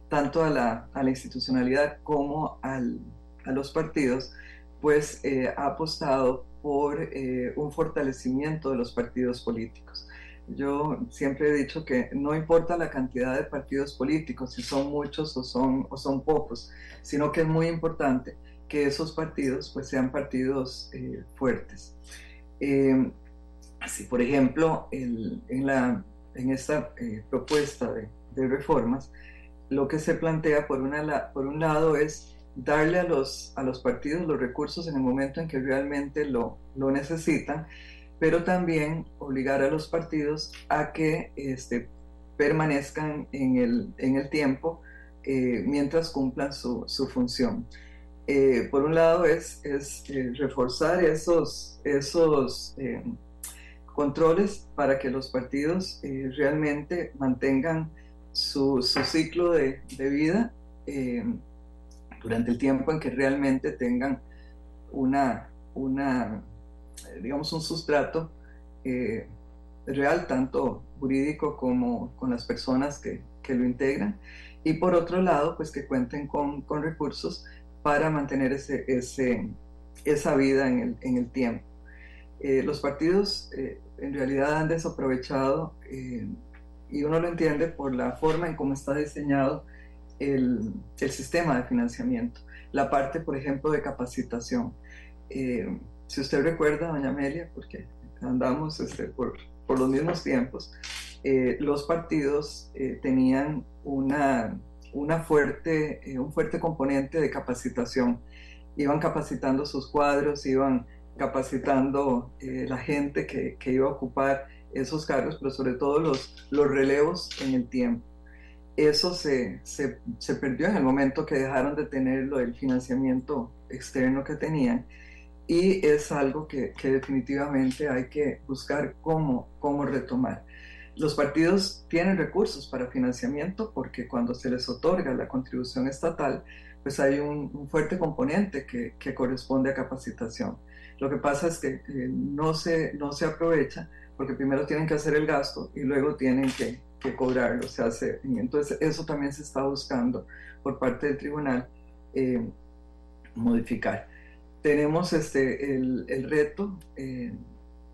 tanto a la, a la institucionalidad como al, a los partidos, pues eh, ha apostado por eh, un fortalecimiento de los partidos políticos. Yo siempre he dicho que no importa la cantidad de partidos políticos, si son muchos o son, o son pocos, sino que es muy importante que esos partidos pues, sean partidos eh, fuertes. Eh, así, por ejemplo, el, en, la, en, esta eh, propuesta de, de, reformas, lo que se plantea por, una, por un lado es darle a los, a los partidos los recursos en el momento en que realmente lo, lo necesitan, pero también obligar a los partidos a que este, permanezcan en el, en el tiempo eh, mientras cumplan su, su función. Eh, por un lado es, es eh, reforzar esos, esos controles para que los partidos realmente mantengan su, su ciclo de, de vida durante el tiempo en que realmente tengan una, una digamos, un sustrato eh, real, tanto jurídico como con las personas que, que, lo integran. Y por otro lado, pues que cuenten con, con recursos para mantener ese, ese, esa vida en el, en el tiempo. Eh, los partidos eh, en realidad han desaprovechado, y uno lo entiende por la forma en cómo está diseñado el, sistema de financiamiento, la parte, por ejemplo, de capacitación. Eh, si usted recuerda, doña Amelia, porque andamos este, por, por, los mismos tiempos, eh, los partidos eh, tenían una, una fuerte, un fuerte componente de capacitación. Iban capacitando sus cuadros, iban capacitando la gente que, que, iba a ocupar esos cargos, pero sobre todo los, los relevos en el tiempo. Eso se, se, se perdió en el momento que dejaron de tener lo del financiamiento externo que tenían y es algo que, que, definitivamente hay que buscar cómo, cómo retomar. Los partidos tienen recursos para financiamiento porque cuando se les otorga la contribución estatal, pues hay un, fuerte componente que, que, corresponde a capacitación. Lo que pasa es que eh, no, se, no se aprovecha porque primero tienen que hacer el gasto y luego tienen que, que cobrarlo. Se hace, entonces eso también se está buscando por parte del tribunal eh, modificar. Tenemos este, el, el reto eh,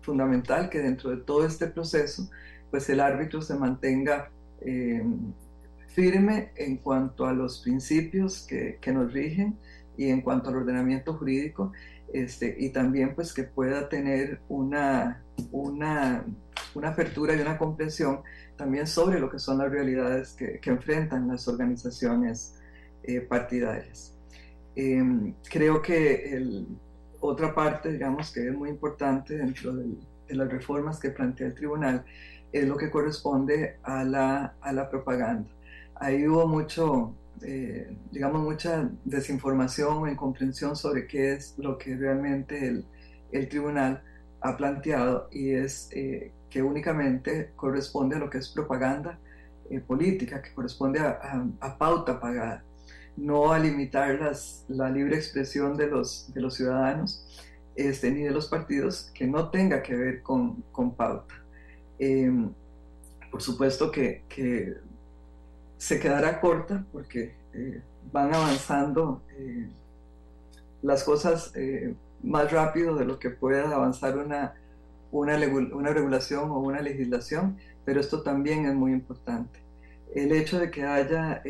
fundamental que dentro de todo este proceso, pues el árbitro se mantenga eh, firme en cuanto a los principios que, que, nos rigen y en cuanto al ordenamiento jurídico, este, y también pues que pueda tener una, una, una apertura y una comprensión también sobre lo que son las realidades que, que enfrentan las organizaciones eh, partidarias. Eh, creo que el, otra parte, digamos, que es muy importante dentro del, de las reformas que plantea el tribunal es lo que corresponde a la, a la propaganda. Ahí hubo mucho, eh, digamos, mucha desinformación o incomprensión sobre qué es lo que realmente el, el tribunal ha planteado y es eh, que únicamente corresponde a lo que es propaganda eh, política, que corresponde a, a, pauta pagada, no a limitar las, la libre expresión de los, de los ciudadanos este, ni de los partidos que no tenga que ver con, con pauta. Em, por supuesto que, que, se quedará corta porque eh, van avanzando eh, las cosas eh, más rápido de lo que pueda avanzar una, una, una, regulación o una legislación, pero esto también es muy importante. El hecho de que haya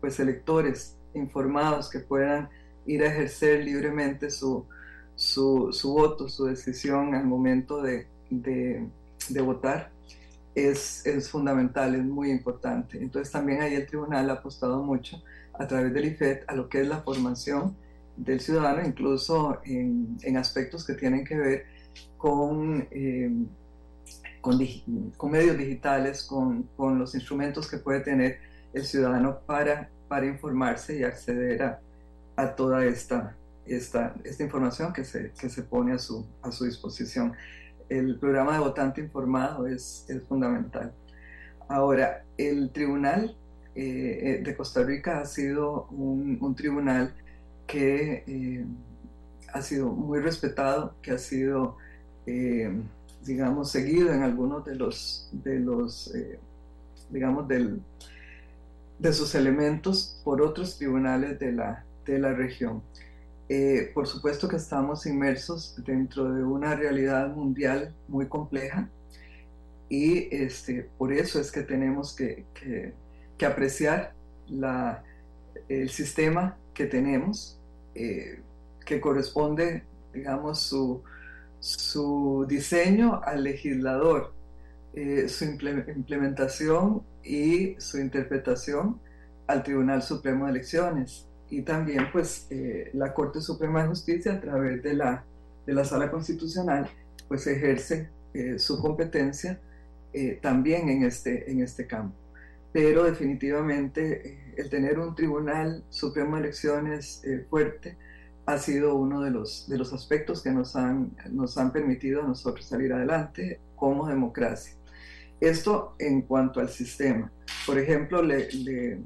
pues electores informados que puedan ir a ejercer libremente su, su, su voto, su decisión al momento de, de, de votar, es, es, fundamental, es muy importante. Entonces también ahí el tribunal ha apostado mucho a través del IFED a lo que es la formación del ciudadano, incluso en, aspectos que tienen que ver con, eh, con, medios digitales, con, con, los instrumentos que puede tener el ciudadano para, para informarse y acceder a, a toda esta, esta, esta información que se, que se pone a su, a su disposición. El programa de votante informado es, es fundamental. Ahora, el tribunal eh, de Costa Rica ha sido un tribunal que eh, ha sido muy respetado, que ha sido, eh, digamos, seguido en algunos de los, de los eh, digamos, del, de sus elementos por otros tribunales de la, de la región. Eh, por supuesto que estamos inmersos dentro de una realidad mundial muy compleja y este, por eso es que tenemos que, que, que apreciar la, el sistema que tenemos, eh, que corresponde, digamos, su, su diseño al legislador, eh, su implementación y su interpretación al Tribunal Supremo de Elecciones y también pues eh, la Corte Suprema de Justicia a través de la, de la Sala Constitucional pues ejerce su competencia también en este, en este campo. Pero definitivamente eh, el tener un Tribunal Supremo de Elecciones eh, fuerte ha sido uno de los, de los aspectos que nos han, nos han permitido a nosotros salir adelante como democracia. Esto en cuanto al sistema. Por ejemplo, le, le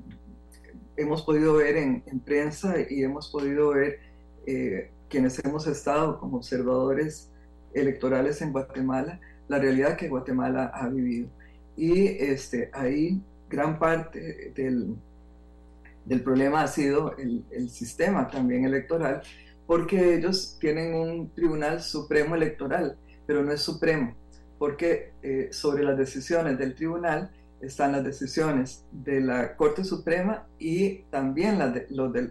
hemos podido ver en, en, prensa y hemos podido ver eh, quienes hemos estado como observadores electorales en Guatemala, la realidad que Guatemala ha vivido. Y este, ahí gran parte del, del problema ha sido el, el, sistema también electoral, porque ellos tienen un tribunal supremo electoral, pero no es supremo, porque eh, sobre las decisiones del tribunal están las decisiones de la Corte Suprema y también las de,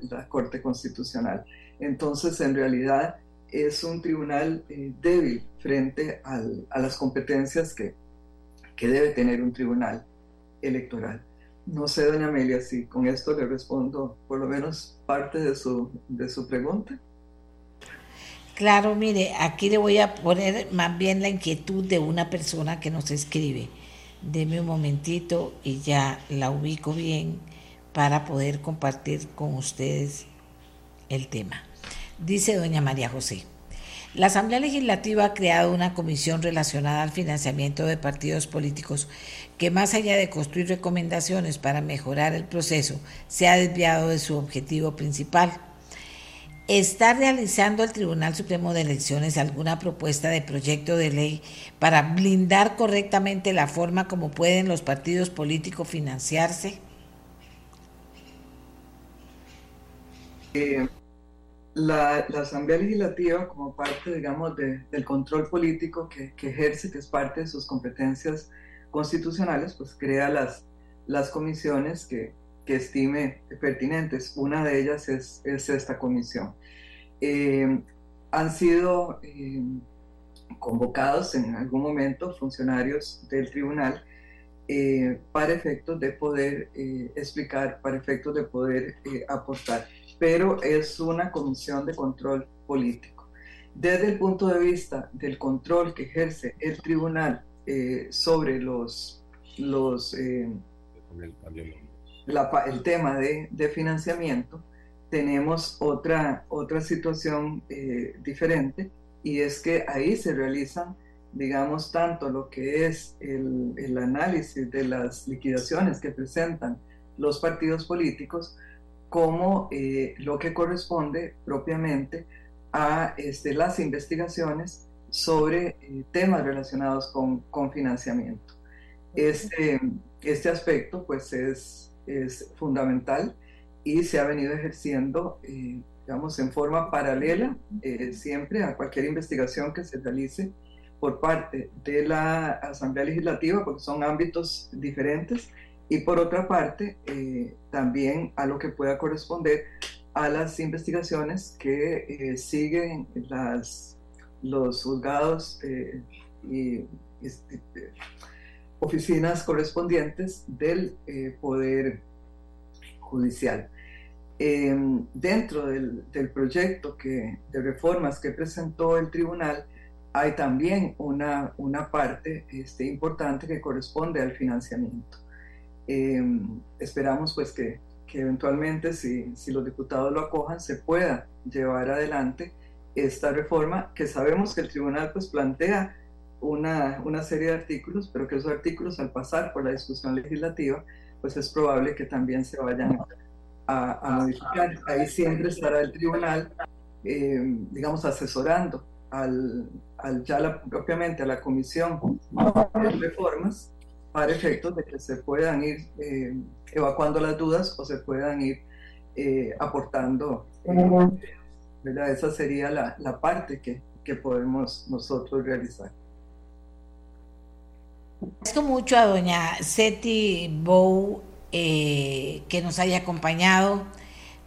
la Corte Constitucional. Entonces, en realidad, es un tribunal eh, débil frente a las competencias que, que debe tener un tribunal electoral. no sé, doña Amelia, si con esto le respondo por lo menos parte de su, de su pregunta. Claro, mire, aquí le voy a poner más bien la inquietud de una persona que nos escribe. Deme un momentito y ya la ubico bien para poder compartir con ustedes el tema. Dice doña María José. La Asamblea Legislativa ha creado una comisión relacionada al financiamiento de partidos políticos que más allá de construir recomendaciones para mejorar el proceso, se ha desviado de su objetivo principal. ¿Está realizando el Tribunal Supremo de Elecciones alguna propuesta de proyecto de ley para blindar correctamente la forma como pueden los partidos políticos financiarse? Eh, la, Asamblea Legislativa, como parte, digamos, del control político que, ejerce, que es parte de sus competencias constitucionales, pues crea las, las comisiones que, estime pertinentes. Una de ellas es, esta comisión. Eh, han sido eh, convocados en algún momento funcionarios del tribunal eh, para efectos de poder explicar, para efectos de poder aportar pero es una comisión de control político. Desde el punto de vista del control que ejerce el tribunal eh, sobre los, los eh, el tema de, de, financiamiento, tenemos otra, otra situación eh, diferente y es que ahí se realizan, digamos, tanto lo que es el, el análisis de las liquidaciones que presentan los partidos políticos, como eh, lo que corresponde propiamente a este, las investigaciones sobre eh, temas relacionados con, con financiamiento. Este, este aspecto pues es, es, fundamental y se ha venido ejerciendo, eh, digamos, en forma paralela siempre a cualquier investigación que se realice por parte de la Asamblea Legislativa, porque son ámbitos diferentes, y por otra parte, eh, también a lo que pueda corresponder a las investigaciones que eh, siguen las, los juzgados eh, y este, oficinas correspondientes del Poder Judicial. Em, dentro del, del, proyecto que, de reformas que presentó el tribunal, hay también una, una parte este, importante que corresponde al financiamiento. Em, esperamos pues que, que eventualmente si, si, los diputados lo acojan se pueda llevar adelante esta reforma que sabemos que el tribunal pues plantea una, una serie de artículos, pero que esos artículos al pasar por la discusión legislativa pues es probable que también se vayan a, modificar. Ahí siempre estará el tribunal, em, digamos, asesorando al, al ya propiamente a la comisión de reformas para efectos de que se puedan ir eh, evacuando las dudas o se puedan ir eh, aportando. Eh, Esa sería la, la parte que, que, podemos nosotros realizar. Agradezco mucho a doña Seti Bow que nos haya acompañado.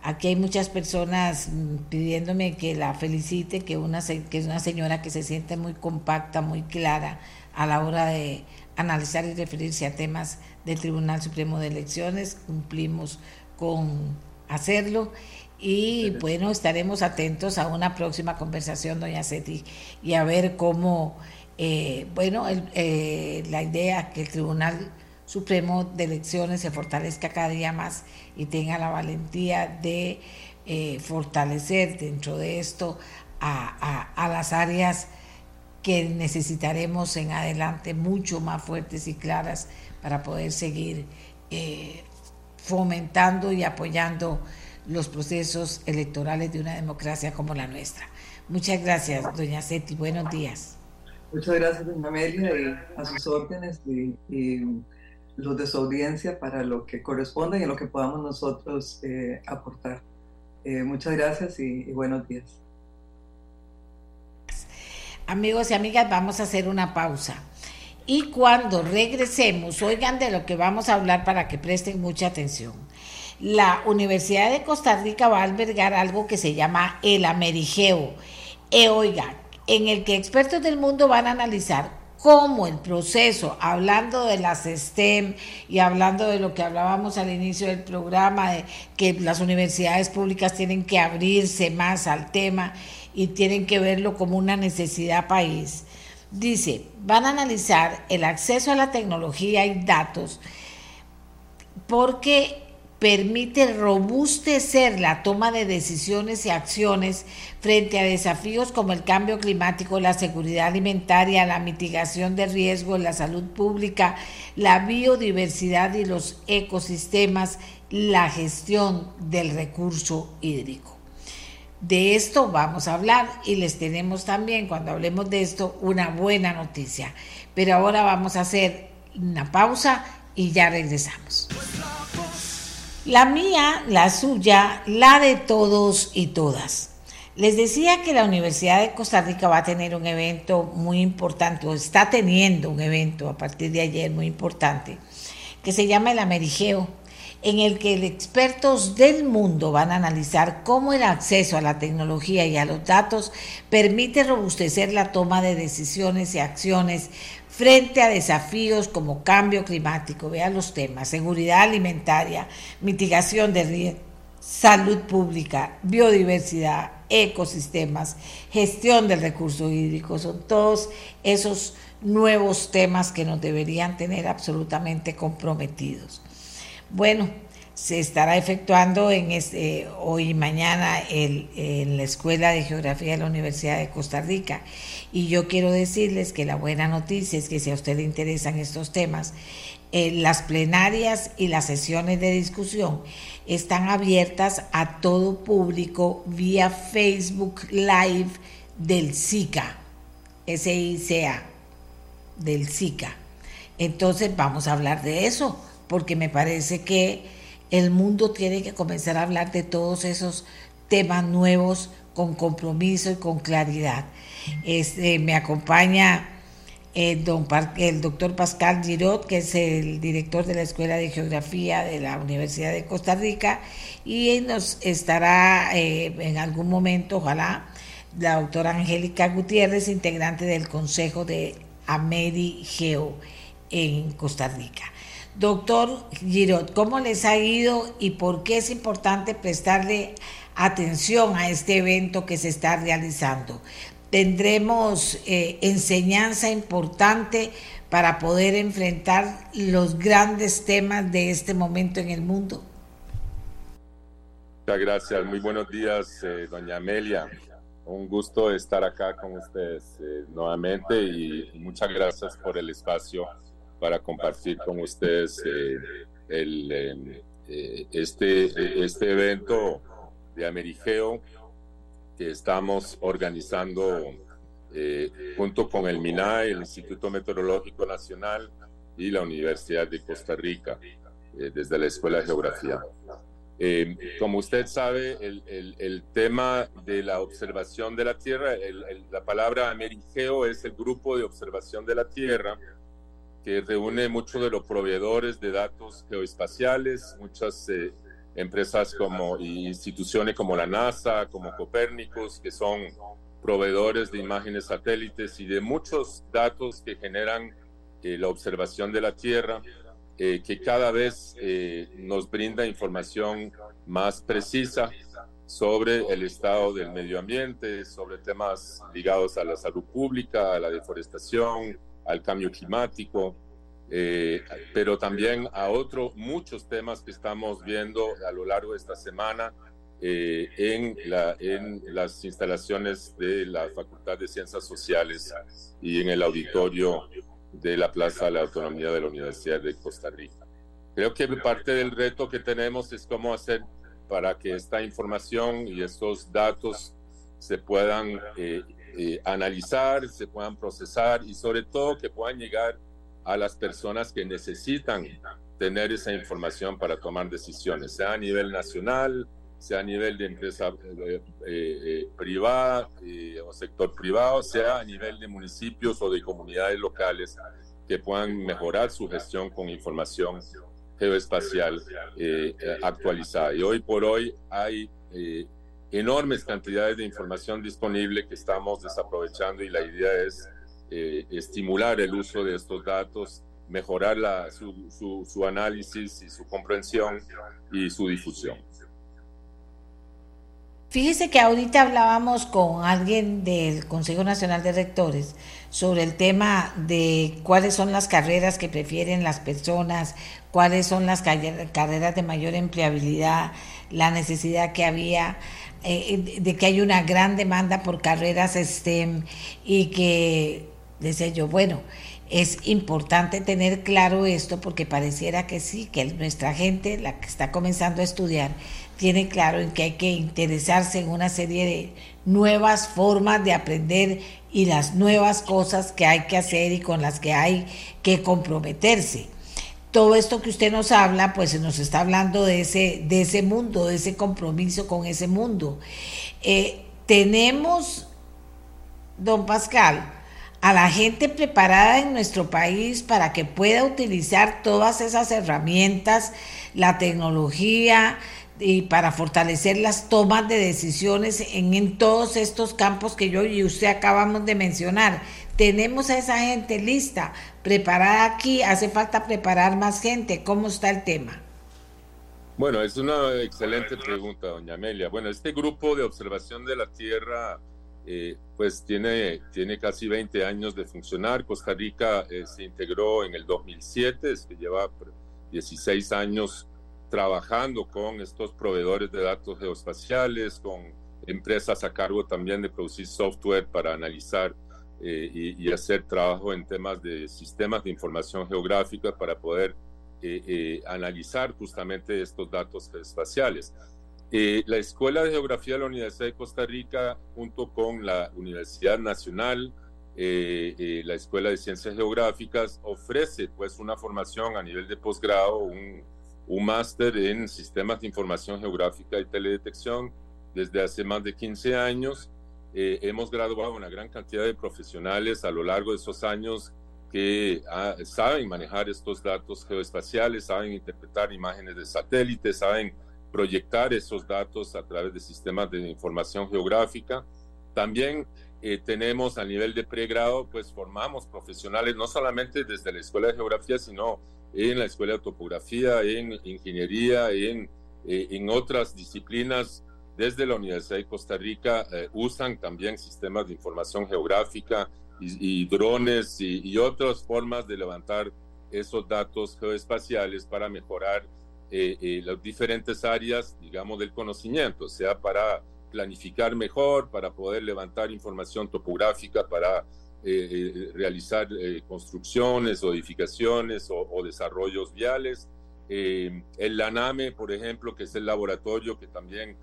Aquí hay muchas personas pidiéndome que la felicite, que, una, que es una señora que se siente muy compacta, muy clara a la hora de analizar y referirse a temas del Tribunal Supremo de Elecciones. Cumplimos con hacerlo y bueno, estaremos atentos a una próxima conversación, doña Seti, y a ver cómo, eh, bueno, eh, la idea que el Tribunal Supremo de Elecciones se fortalezca cada día más y tenga la valentía de eh, fortalecer dentro de esto a, a las áreas que necesitaremos en adelante mucho más fuertes y claras para poder seguir eh, fomentando y apoyando los procesos electorales de una democracia como la nuestra. Muchas gracias, doña Seti. Buenos días. Muchas gracias, doña Amelia, y a sus órdenes y, los de su audiencia para lo que corresponda y en lo que podamos nosotros eh, aportar. Eh, muchas gracias y buenos días. Amigos y amigas, vamos a hacer una pausa. Y cuando regresemos, oigan de lo que vamos a hablar para que presten mucha atención. La Universidad de Costa Rica va a albergar algo que se llama el Amerigeo. E oiga, en el que expertos del mundo van a analizar cómo el proceso, hablando de las STEM y hablando de lo que hablábamos al inicio del programa, de que las universidades públicas tienen que abrirse más al tema y tienen que verlo como una necesidad país. Dice, van a analizar el acceso a la tecnología y datos porque permite robustecer la toma de decisiones y acciones frente a desafíos como el cambio climático, la seguridad alimentaria, la mitigación de riesgos, la salud pública, la biodiversidad y los ecosistemas, la gestión del recurso hídrico. De esto vamos a hablar y les tenemos también, cuando hablemos de esto, una buena noticia. Pero ahora vamos a hacer una pausa y ya regresamos. La mía, la suya, la de todos y todas. Les decía que la Universidad de Costa Rica va a tener un evento muy importante, o está teniendo un evento a partir de ayer muy importante, que se llama el Amerigeo, en el que expertos del mundo van a analizar cómo el acceso a la tecnología y a los datos permite robustecer la toma de decisiones y acciones frente a desafíos como cambio climático, vean los temas, seguridad alimentaria, mitigación de riesgos, salud pública, biodiversidad, ecosistemas, gestión del recurso hídrico, son todos esos nuevos temas que nos deberían tener absolutamente comprometidos. Bueno, se estará efectuando en este, hoy y mañana en la Escuela de Geografía de la Universidad de Costa Rica. Y yo quiero decirles que la buena noticia es que si a usted le interesan estos temas, eh, las plenarias y las sesiones de discusión están abiertas a todo público vía Facebook Live del SICA, S-I-C-A, del SICA. Entonces vamos a hablar de eso, porque me parece que el mundo tiene que comenzar a hablar de todos esos temas nuevos con compromiso y con claridad. Este, me acompaña el, don, el doctor Pascal Girot, que es el director de la Escuela de Geografía de la Universidad de Costa Rica, y nos estará eh, en algún momento, ojalá, la doctora Angélica Gutiérrez, integrante del Consejo de AmeriGeo en Costa Rica. Doctor Girot, ¿cómo les ha ido y por qué es importante prestarle atención a este evento que se está realizando? Tendremos eh, enseñanza importante para poder enfrentar los grandes temas de este momento en el mundo. Muchas gracias, muy buenos días, eh, doña Amelia. Un gusto estar acá con ustedes eh, nuevamente y muchas gracias por el espacio para compartir con ustedes eh, el, eh, eh, este, este evento de Amerigeo que estamos organizando junto con el MINAE, el Instituto Meteorológico Nacional y la Universidad de Costa Rica, desde la Escuela de Geografía. como usted sabe, el, el, el, tema de la observación de la Tierra, la palabra Amerigeo es el grupo de observación de la Tierra, que reúne muchos de los proveedores de datos geoespaciales, muchas eh, empresas como instituciones como la NASA, como Copérnicos, que son proveedores de imágenes satélites y de muchos datos que generan eh, la observación de la Tierra, eh, que cada vez nos brinda información más precisa sobre el estado del medio ambiente, sobre temas ligados a la salud pública, a la deforestación, al cambio climático, eh, pero también a otros muchos temas que estamos viendo a lo largo de esta semana eh, en, la, en las instalaciones de la Facultad de Ciencias Sociales y en el auditorio de la Plaza de la Autonomía de la Universidad de Costa Rica. Creo que parte del reto que tenemos es cómo hacer para que esta información y estos datos se puedan eh, eh, analizar, se puedan procesar y sobre todo que puedan llegar a las personas que necesitan tener esa información para tomar decisiones, sea a nivel nacional, sea a nivel de empresa eh, eh, privada o sector privado, sea a nivel de municipios o de comunidades locales que puedan mejorar su gestión con información geoespacial actualizada. Y hoy por hoy hay enormes cantidades de información disponible que estamos desaprovechando y la idea es estimular el uso de estos datos, mejorar la, su, su análisis y su comprensión y su difusión. Fíjese que ahorita hablábamos con alguien del Consejo Nacional de Rectores sobre el tema de cuáles son las carreras que prefieren las personas, cuáles son las carreras de mayor empleabilidad, la necesidad que había eh, de que hay una gran demanda por carreras STEM y que, decía yo, bueno, es importante tener claro esto porque pareciera que sí, que nuestra gente, la que está comenzando a estudiar, tiene claro en que hay que interesarse en una serie de nuevas formas de aprender y las nuevas cosas que hay que hacer y con las que hay que comprometerse. Todo esto que usted nos habla, pues se nos está hablando de ese, de ese mundo, de ese compromiso con ese mundo. Eh, tenemos, don Pascal, a la gente preparada en nuestro país para que pueda utilizar todas esas herramientas, la tecnología, y para fortalecer las tomas de decisiones en, todos estos campos que yo y usted acabamos de mencionar. Tenemos a esa gente lista, preparada aquí, hace falta preparar más gente. ¿Cómo está el tema? Bueno, es una excelente pregunta, doña Amelia. Bueno, este grupo de observación de la Tierra, eh, pues tiene, tiene casi 20 años de funcionar. Costa Rica eh, se integró en el 2007, es que lleva 16 años trabajando con estos proveedores de datos geoespaciales, con empresas a cargo también de producir software para analizar eh, y, hacer trabajo en temas de sistemas de información geográfica para poder eh, eh, analizar justamente estos datos geoespaciales. la Escuela de Geografía de la Universidad de Costa Rica, junto con la Universidad Nacional, la Escuela de Ciencias Geográficas, ofrece pues una formación a nivel de posgrado, un, un máster en sistemas de información geográfica y teledetección desde hace más de 15 años. Eh, hemos graduado una gran cantidad de profesionales a lo largo de esos años que ah, saben manejar estos datos geoespaciales, saben interpretar imágenes de satélites, saben proyectar esos datos a través de sistemas de información geográfica. También eh, tenemos a nivel de pregrado, pues formamos profesionales no solamente desde la Escuela de Geografía, sino en la Escuela de Topografía, en Ingeniería, en, eh, en otras disciplinas desde la Universidad de Costa Rica eh, usan también sistemas de información geográfica y, drones y, y, otras formas de levantar esos datos geoespaciales para mejorar eh, las diferentes áreas, digamos, del conocimiento, sea para planificar mejor, para poder levantar información topográfica, para eh, eh, realizar eh, construcciones o edificaciones o, desarrollos viales. el LANAME, por ejemplo, que es el laboratorio que también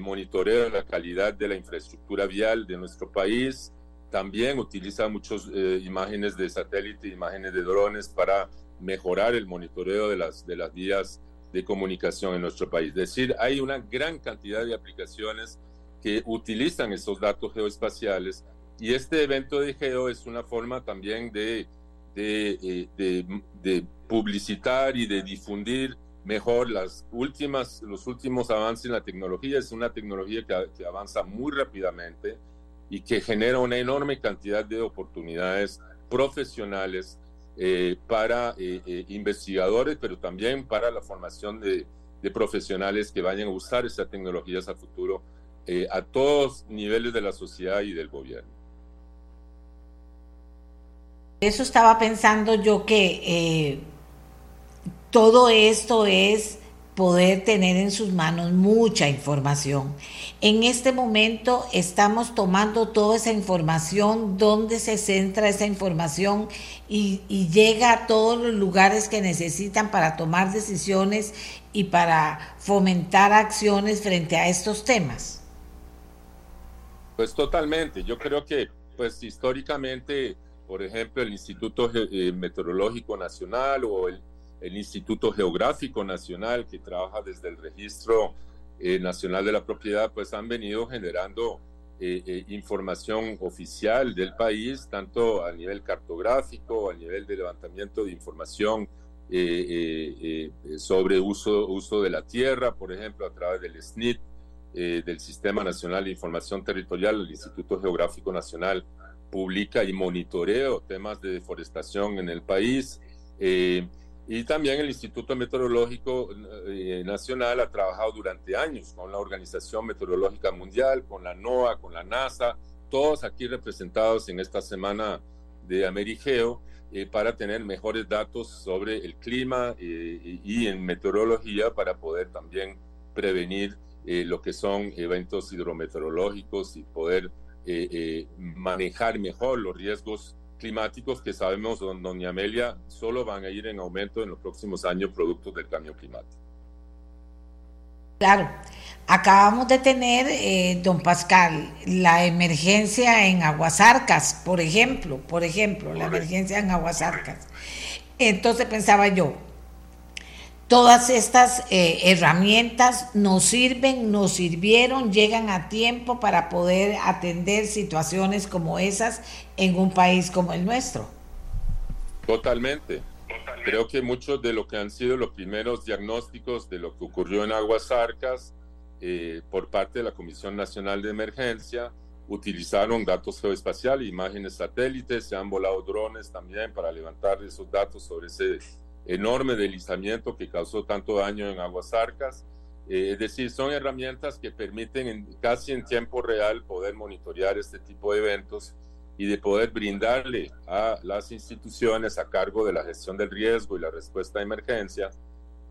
monitorea la calidad de la infraestructura vial de nuestro país, también utiliza muchas imágenes de satélite, imágenes de drones para mejorar el monitoreo de las, de las vías de comunicación en nuestro país. Es decir, hay una gran cantidad de aplicaciones que utilizan esos datos geoespaciales y este evento de GEO es una forma también de, eh, de, de, publicitar y de difundir mejor las últimas, los últimos avances en la tecnología. Es una tecnología que, avanza muy rápidamente y que genera una enorme cantidad de oportunidades profesionales eh, para eh, investigadores, pero también para la formación de, de, profesionales que vayan a usar esas tecnologías a futuro a todos niveles de la sociedad y del gobierno. Eso estaba pensando yo que eh, todo esto es poder tener en sus manos mucha información. En este momento estamos tomando toda esa información, dónde se centra esa información y, llega a todos los lugares que necesitan para tomar decisiones y para fomentar acciones frente a estos temas. Pues totalmente, yo creo que pues históricamente por ejemplo, el Instituto eh, Meteorológico Nacional o el, Instituto Geográfico Nacional, que trabaja desde el Registro eh, Nacional de la Propiedad, pues han venido generando eh, información oficial del país, tanto a nivel cartográfico, a nivel de levantamiento de información sobre uso, uso de la tierra, por ejemplo, a través del SNIT, del Sistema Nacional de Información Territorial, el Instituto Geográfico Nacional publica y monitoreo temas de deforestación en el país. Eh, y también el Instituto Meteorológico eh, Nacional ha trabajado durante años con la Organización Meteorológica Mundial, con la NOAA, con la NASA, todos aquí representados en esta semana de Amerigeo eh, para tener mejores datos sobre el clima eh, y en meteorología para poder también prevenir lo que son eventos hidrometeorológicos y poder manejar mejor los riesgos climáticos que sabemos, don, doña Amelia, solo van a ir en aumento en los próximos años producto del cambio climático. Claro, acabamos de tener, eh, don Pascal, la emergencia en Aguasarcas, por ejemplo, por ejemplo, la emergencia en Aguasarcas. Entonces pensaba yo, Todas estas eh, herramientas nos sirven, nos sirvieron, llegan a tiempo para poder atender situaciones como esas en un país como el nuestro. Totalmente. Creo que muchos de lo que han sido los primeros diagnósticos de lo que ocurrió en Aguas Arcas eh, por parte de la Comisión Nacional de Emergencia utilizaron datos geoespaciales, imágenes satélites, se han volado drones también para levantar esos datos sobre ese enorme deslizamiento que causó tanto daño en Aguas Arcas. Eh, es decir, son herramientas que permiten en, casi en tiempo real poder monitorear este tipo de eventos y de poder brindarle a las instituciones a cargo de la gestión del riesgo y la respuesta a emergencia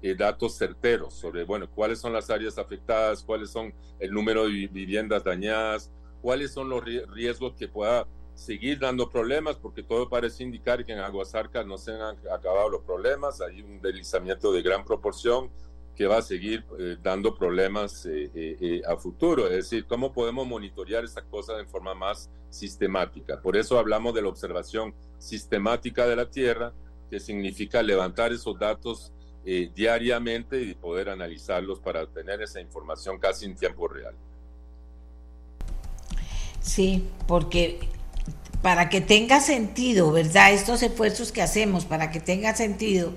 eh, datos certeros sobre, bueno, cuáles son las áreas afectadas, cuáles son el número de viviendas dañadas, cuáles son los riesgos que pueda seguir dando problemas porque todo parece indicar que en Aguas Arcas no se han acabado los problemas, hay un deslizamiento de gran proporción que va a seguir eh, dando problemas eh, eh, a futuro. Es decir, ¿cómo podemos monitorear esta cosa de forma más sistemática? Por eso hablamos de la observación sistemática de la Tierra, que significa levantar esos datos diariamente y poder analizarlos para obtener esa información casi en tiempo real. Sí, porque para que tenga sentido, ¿verdad? Estos esfuerzos que hacemos, para que tenga sentido,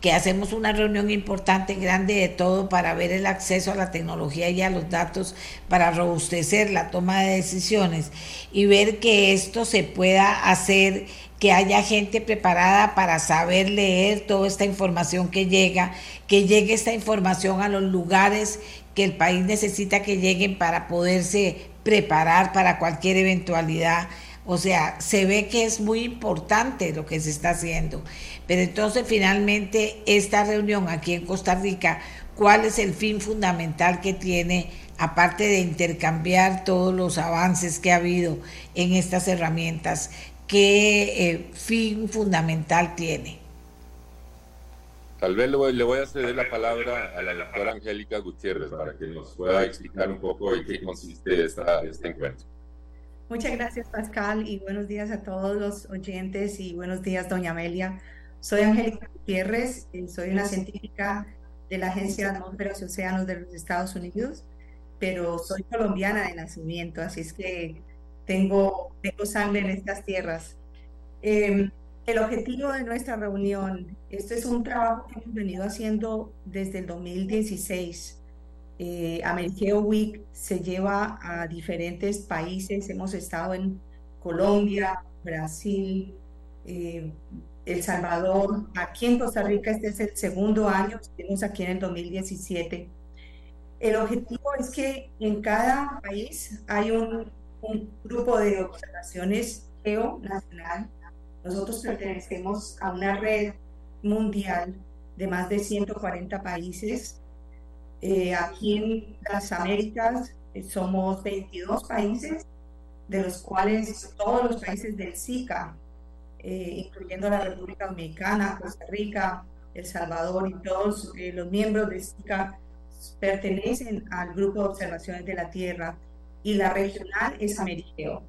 que hacemos una reunión importante, grande de todo, para ver el acceso a la tecnología y a los datos, para robustecer la toma de decisiones y ver que esto se pueda hacer, que haya gente preparada para saber leer toda esta información que llega, que llegue esta información a los lugares que el país necesita que lleguen para poderse preparar para cualquier eventualidad o sea, se ve que es muy importante lo que se está haciendo. Pero entonces finalmente esta reunión aquí en Costa Rica, ¿cuál es el fin fundamental que tiene, aparte de intercambiar todos los avances que ha habido en estas herramientas? ¿Qué eh, fin fundamental tiene? Tal vez le voy, le voy, a ceder la palabra a la doctora Angélica Gutiérrez para que nos pueda explicar un poco en qué consiste esta, este encuentro. Muchas gracias, Pascal, y buenos días a todos los oyentes y buenos días, doña Amelia. Soy Angélica Gutiérrez, y soy una científica de la Agencia de Atmósferas y Océanos de los Estados Unidos, pero soy colombiana de nacimiento, así es que tengo, tengo sangre en estas tierras. Em, el objetivo de nuestra reunión, este es un trabajo que hemos venido haciendo desde el 2016 eh, Week se lleva a diferentes países. Hemos estado en Colombia, Brasil, eh, El Salvador. Aquí en Costa Rica este es el segundo año, estuvimos aquí en el 2017. El objetivo es que en cada país hay un, un grupo de observaciones geonacional. Nosotros pertenecemos a una red mundial de más de 140 países eh, aquí en las Américas eh, somos 22 países, de los cuales todos los países del SICA, eh, incluyendo la República Dominicana, Costa Rica, El Salvador y todos los miembros del SICA pertenecen al Grupo de Observaciones de la Tierra y la regional es Amerigeo.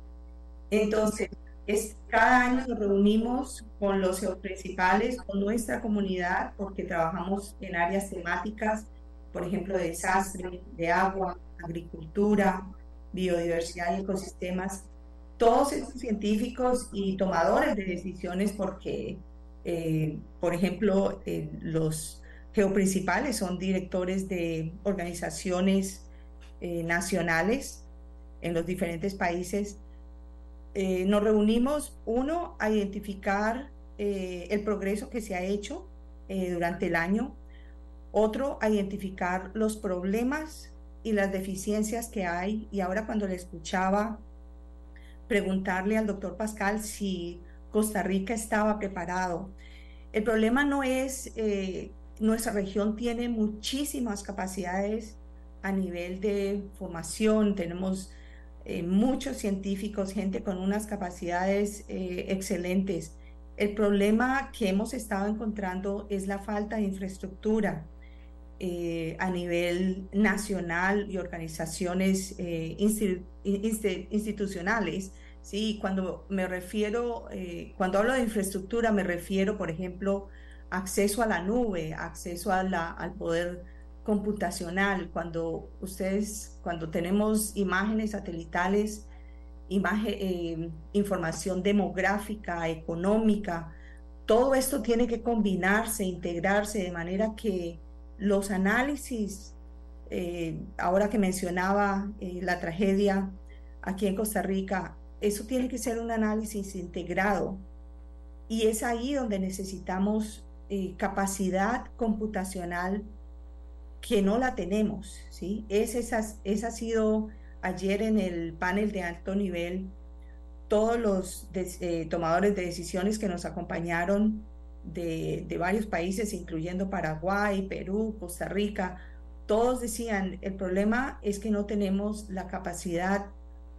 Entonces, es, cada año nos reunimos con los principales, con nuestra comunidad, porque trabajamos en áreas temáticas por ejemplo, de desastre, de agua, agricultura, biodiversidad y ecosistemas, todos estos científicos y tomadores de decisiones, porque, eh, por ejemplo, eh, los geoprincipales son directores de organizaciones eh, nacionales en los diferentes países, eh, nos reunimos, uno, a identificar eh, el progreso que se ha hecho eh, durante el año, otro, a identificar los problemas y las deficiencias que hay. Y ahora cuando le escuchaba preguntarle al doctor Pascal si Costa Rica estaba preparado, el problema no es, nuestra región tiene muchísimas capacidades a nivel de formación, tenemos eh, muchos científicos, gente con unas capacidades eh, excelentes. El problema que hemos estado encontrando es la falta de infraestructura eh, a nivel nacional y organizaciones institucionales. Sí, cuando me refiero, cuando hablo de infraestructura, me refiero, por ejemplo, acceso a la nube, acceso al poder computacional, cuando ustedes, cuando tenemos imágenes satelitales, imagen, eh, información demográfica, económica, todo esto tiene que combinarse, integrarse de manera que los análisis, eh, ahora que mencionaba eh, la tragedia aquí en Costa Rica, eso tiene que ser un análisis integrado y es ahí donde necesitamos capacidad computacional que no la tenemos, ¿sí? Es esa, ha sido ayer en el panel de alto nivel, todos los eh, tomadores de decisiones que nos acompañaron de, varios países, incluyendo Paraguay, Perú, Costa Rica, todos decían, el problema es que no tenemos la capacidad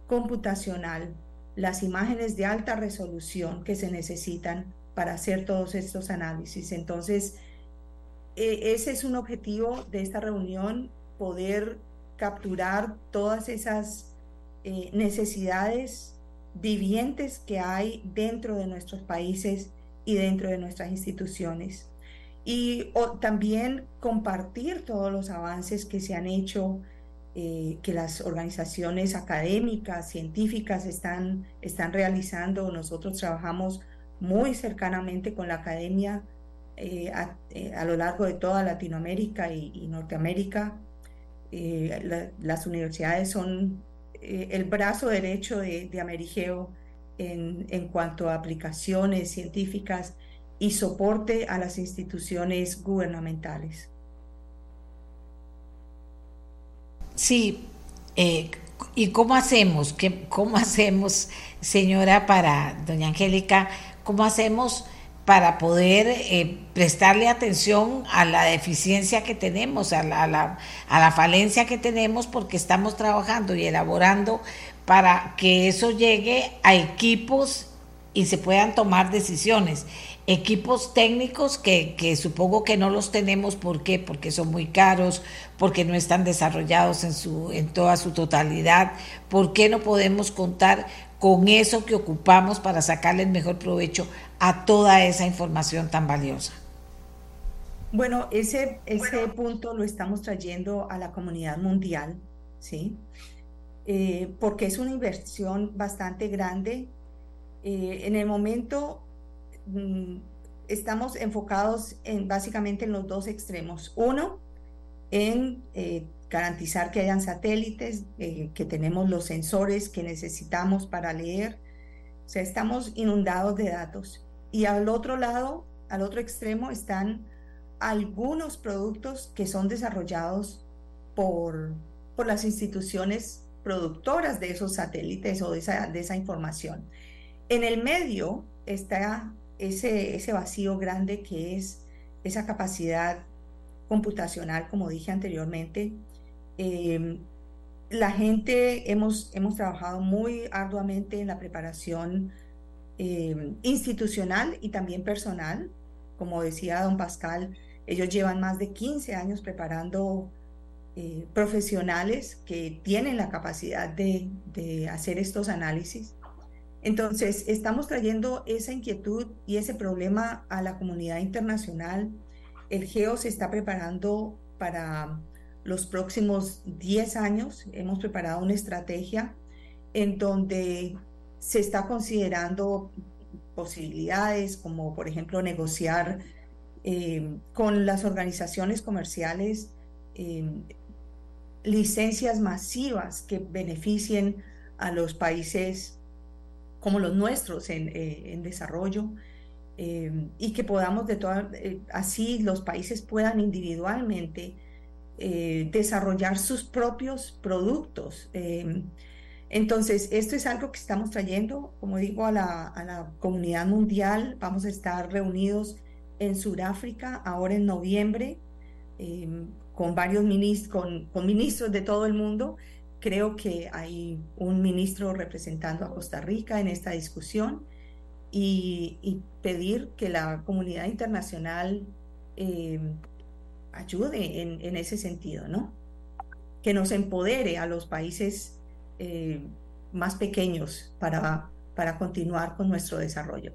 computacional, las imágenes de alta resolución que se necesitan para hacer todos estos análisis. Entonces, e, ese es un objetivo de esta reunión, poder capturar todas esas eh, necesidades vivientes que hay dentro de nuestros países y dentro de nuestras instituciones. Y también compartir todos los avances que se han hecho, eh, que las organizaciones académicas, científicas están, están realizando. Nosotros trabajamos muy cercanamente con la academia eh, eh, a, lo largo de toda Latinoamérica y, Norteamérica. Eh, las universidades son el brazo derecho de, de Amerigeo en, en, cuanto a aplicaciones científicas y soporte a las instituciones gubernamentales. Sí, ¿y cómo hacemos? ¿Qué, ¿Cómo hacemos, señora, para doña Angélica, cómo hacemos para poder eh, prestarle atención a la deficiencia que tenemos, a la, a, la, falencia que tenemos, porque estamos trabajando y elaborando para que eso llegue a equipos y se puedan tomar decisiones. Equipos técnicos que, que, supongo que no los tenemos, ¿por qué? Porque son muy caros, porque no están desarrollados en, su, en toda su totalidad. ¿Por qué no podemos contar con eso que ocupamos para sacarle el mejor provecho a toda esa información tan valiosa? Bueno, ese, ese punto lo estamos trayendo a la comunidad mundial, ¿sí? Eh, porque es una inversión bastante grande. Eh, en el momento mm, estamos enfocados en básicamente en los dos extremos. Uno, en eh, garantizar que hayan satélites, que tenemos los sensores que necesitamos para leer. O sea, estamos inundados de datos. Y al otro lado, al otro extremo, están algunos productos que son desarrollados por, por las instituciones productoras de esos satélites o de esa, información. En el medio está ese, ese vacío grande que es esa capacidad computacional, como dije anteriormente. Em, la gente hemos, hemos trabajado muy arduamente en la preparación Em, institucional y también personal. Como decía don Pascal, ellos llevan más de 15 años preparando eh, profesionales que tienen la capacidad de, de hacer estos análisis. Entonces, estamos trayendo esa inquietud y ese problema a la comunidad internacional. El GEO se está preparando para los próximos 10 años. Hemos preparado una estrategia en donde se está considerando posibilidades como, por ejemplo, negociar eh, con las organizaciones comerciales eh, licencias masivas que beneficien a los países como los nuestros en, en desarrollo. y que podamos de todas, así los países puedan individualmente desarrollar sus propios productos. Entonces, esto es algo que estamos trayendo, como digo, a la, comunidad mundial. Vamos a estar reunidos en Sudáfrica ahora en noviembre em, con varios ministros, con, ministros de todo el mundo. Creo que hay un ministro representando a Costa Rica en esta discusión y, pedir que la comunidad internacional em, ayude en, en, ese sentido, ¿no? Que nos empodere a los países eh, más pequeños para, para continuar con nuestro desarrollo.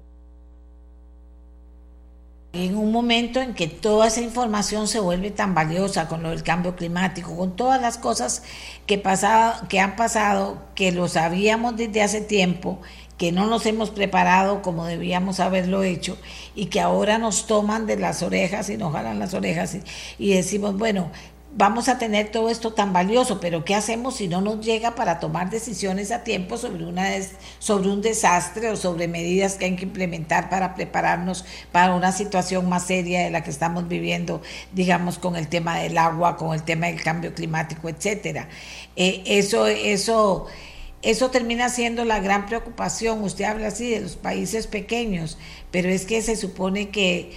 En un momento en que toda esa información se vuelve tan valiosa con lo del cambio climático, con todas las cosas que, han pasado, que lo sabíamos desde hace tiempo, que no nos hemos preparado como debíamos haberlo hecho y que ahora nos toman de las orejas y nos jalan las orejas y, y decimos, bueno, vamos a tener todo esto tan valioso, pero ¿qué hacemos si no nos llega para tomar decisiones a tiempo sobre, una sobre un desastre o sobre medidas que hay que implementar para prepararnos para una situación más seria de la que estamos viviendo, digamos, con el tema del agua, con el tema del cambio climático, etcétera? Eh, eso, eso, eso termina siendo la gran preocupación. Usted habla así de los países pequeños, pero es que se supone que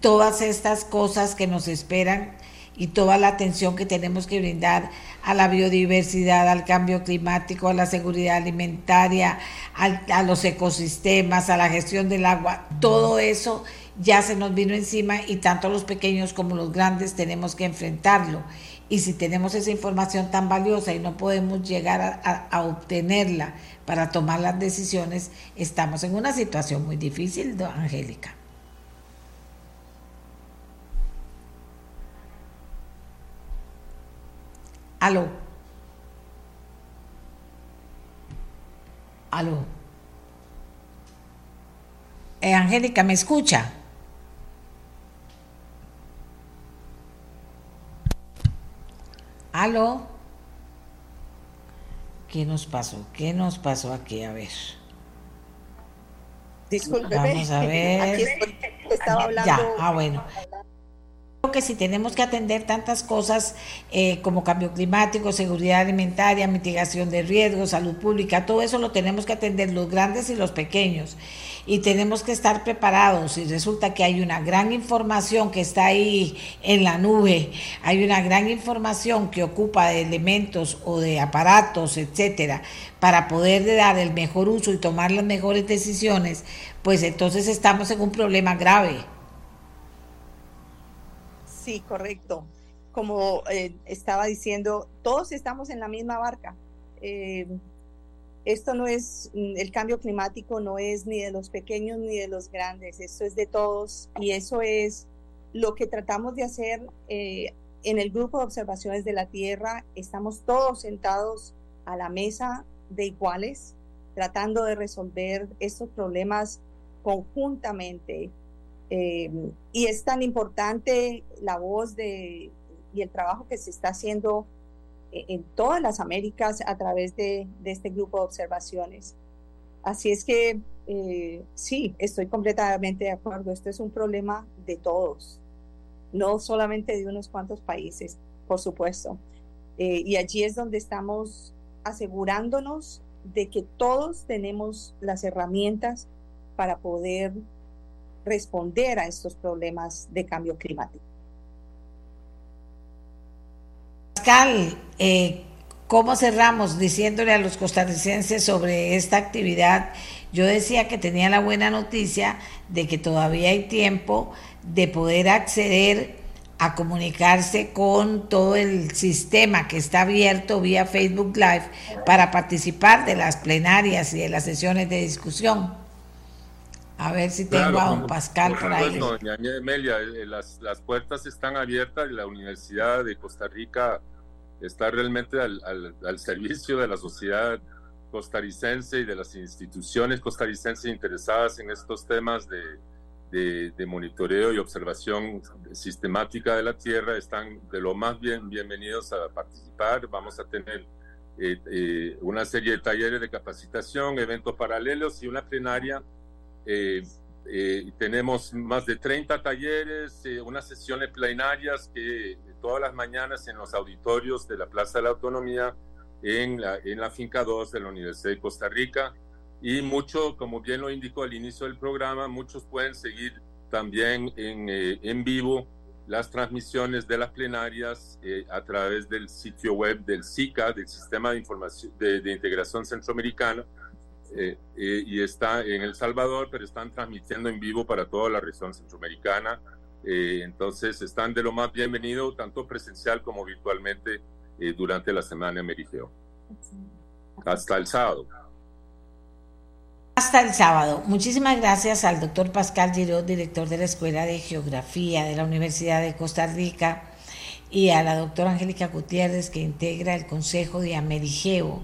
todas estas cosas que nos esperan, y toda la atención que tenemos que brindar a la biodiversidad, al cambio climático, a la seguridad alimentaria, a los ecosistemas, a la gestión del agua, todo eso ya se nos vino encima y tanto los pequeños como los grandes tenemos que enfrentarlo. Y si tenemos esa información tan valiosa y no podemos llegar a obtenerla para tomar las decisiones, estamos en una situación muy difícil, Angélica. Aló. Aló. Eh, Angélica, ¿me escucha? Aló. ¿Qué nos pasó? ¿Qué nos pasó aquí? A ver. Disculpe. Vamos a [laughs] ver. Aquí estaba hablando. Ya, ah, bueno que si tenemos que atender tantas cosas eh, como cambio climático, seguridad alimentaria, mitigación de riesgos, salud pública, todo eso lo tenemos que atender los grandes y los pequeños. Y tenemos que estar preparados. Y resulta que hay una gran información que está ahí en la nube, hay una gran información que ocupa de elementos o de aparatos, etcétera, para poder dar el mejor uso y tomar las mejores decisiones, pues entonces estamos en un problema grave. Sí, correcto. Como eh, estaba diciendo, todos estamos en la misma barca. Eh, esto no es, mm, el cambio climático no es ni de los pequeños ni de los grandes, esto es de todos y eso es lo que tratamos de hacer eh, en el grupo de observaciones de la Tierra. Estamos todos sentados a la mesa de iguales, tratando de resolver estos problemas conjuntamente eh, y es tan importante la voz de, y el trabajo que se está haciendo e, en todas las Américas a través de, este grupo de observaciones. Así es que eh, sí, estoy completamente de acuerdo. Esto es un problema de todos, no solamente de unos cuantos países, por supuesto. Eh, y allí es donde estamos asegurándonos de que todos tenemos las herramientas para poder responder a estos problemas de cambio climático. Pascal, eh, ¿cómo cerramos diciéndole a los costarricenses sobre esta actividad? Yo decía que tenía la buena noticia de que todavía hay tiempo de poder acceder a comunicarse con todo el sistema que está abierto vía Facebook Live para participar de las plenarias y de las sesiones de discusión. A ver si tengo a don Pascal por, ahí. Doña Amelia, eh, las, las, puertas están abiertas y la Universidad de Costa Rica está realmente al, al, servicio de la sociedad costarricense y de las instituciones costarricenses interesadas en estos temas de, de, de, monitoreo y observación sistemática de la Tierra. Están de lo más bien bienvenidos a participar. Vamos a tener una serie de talleres de capacitación, eventos paralelos y una plenaria. Tenemos más de 30 talleres, unas sesiones plenarias que todas las mañanas en los auditorios de la Plaza de la Autonomía en la, en la finca 2 de la Universidad de Costa Rica. Y mucho, como bien lo indicó al inicio del programa, muchos pueden seguir también en, eh, en vivo las transmisiones de las plenarias eh, a través del sitio web del SICA, del Sistema de, Información, de, Integración Centroamericana, eh, y está en El Salvador, pero están transmitiendo en vivo para toda la región centroamericana. entonces están de lo más bienvenido, tanto presencial como virtualmente, durante la semana en Merigeo. Hasta el sábado. Hasta el sábado. Muchísimas gracias al doctor Pascal Giró, director de la Escuela de Geografía de la Universidad de Costa Rica, y a la doctora Angélica Gutiérrez, que integra el Consejo de Amerigeo,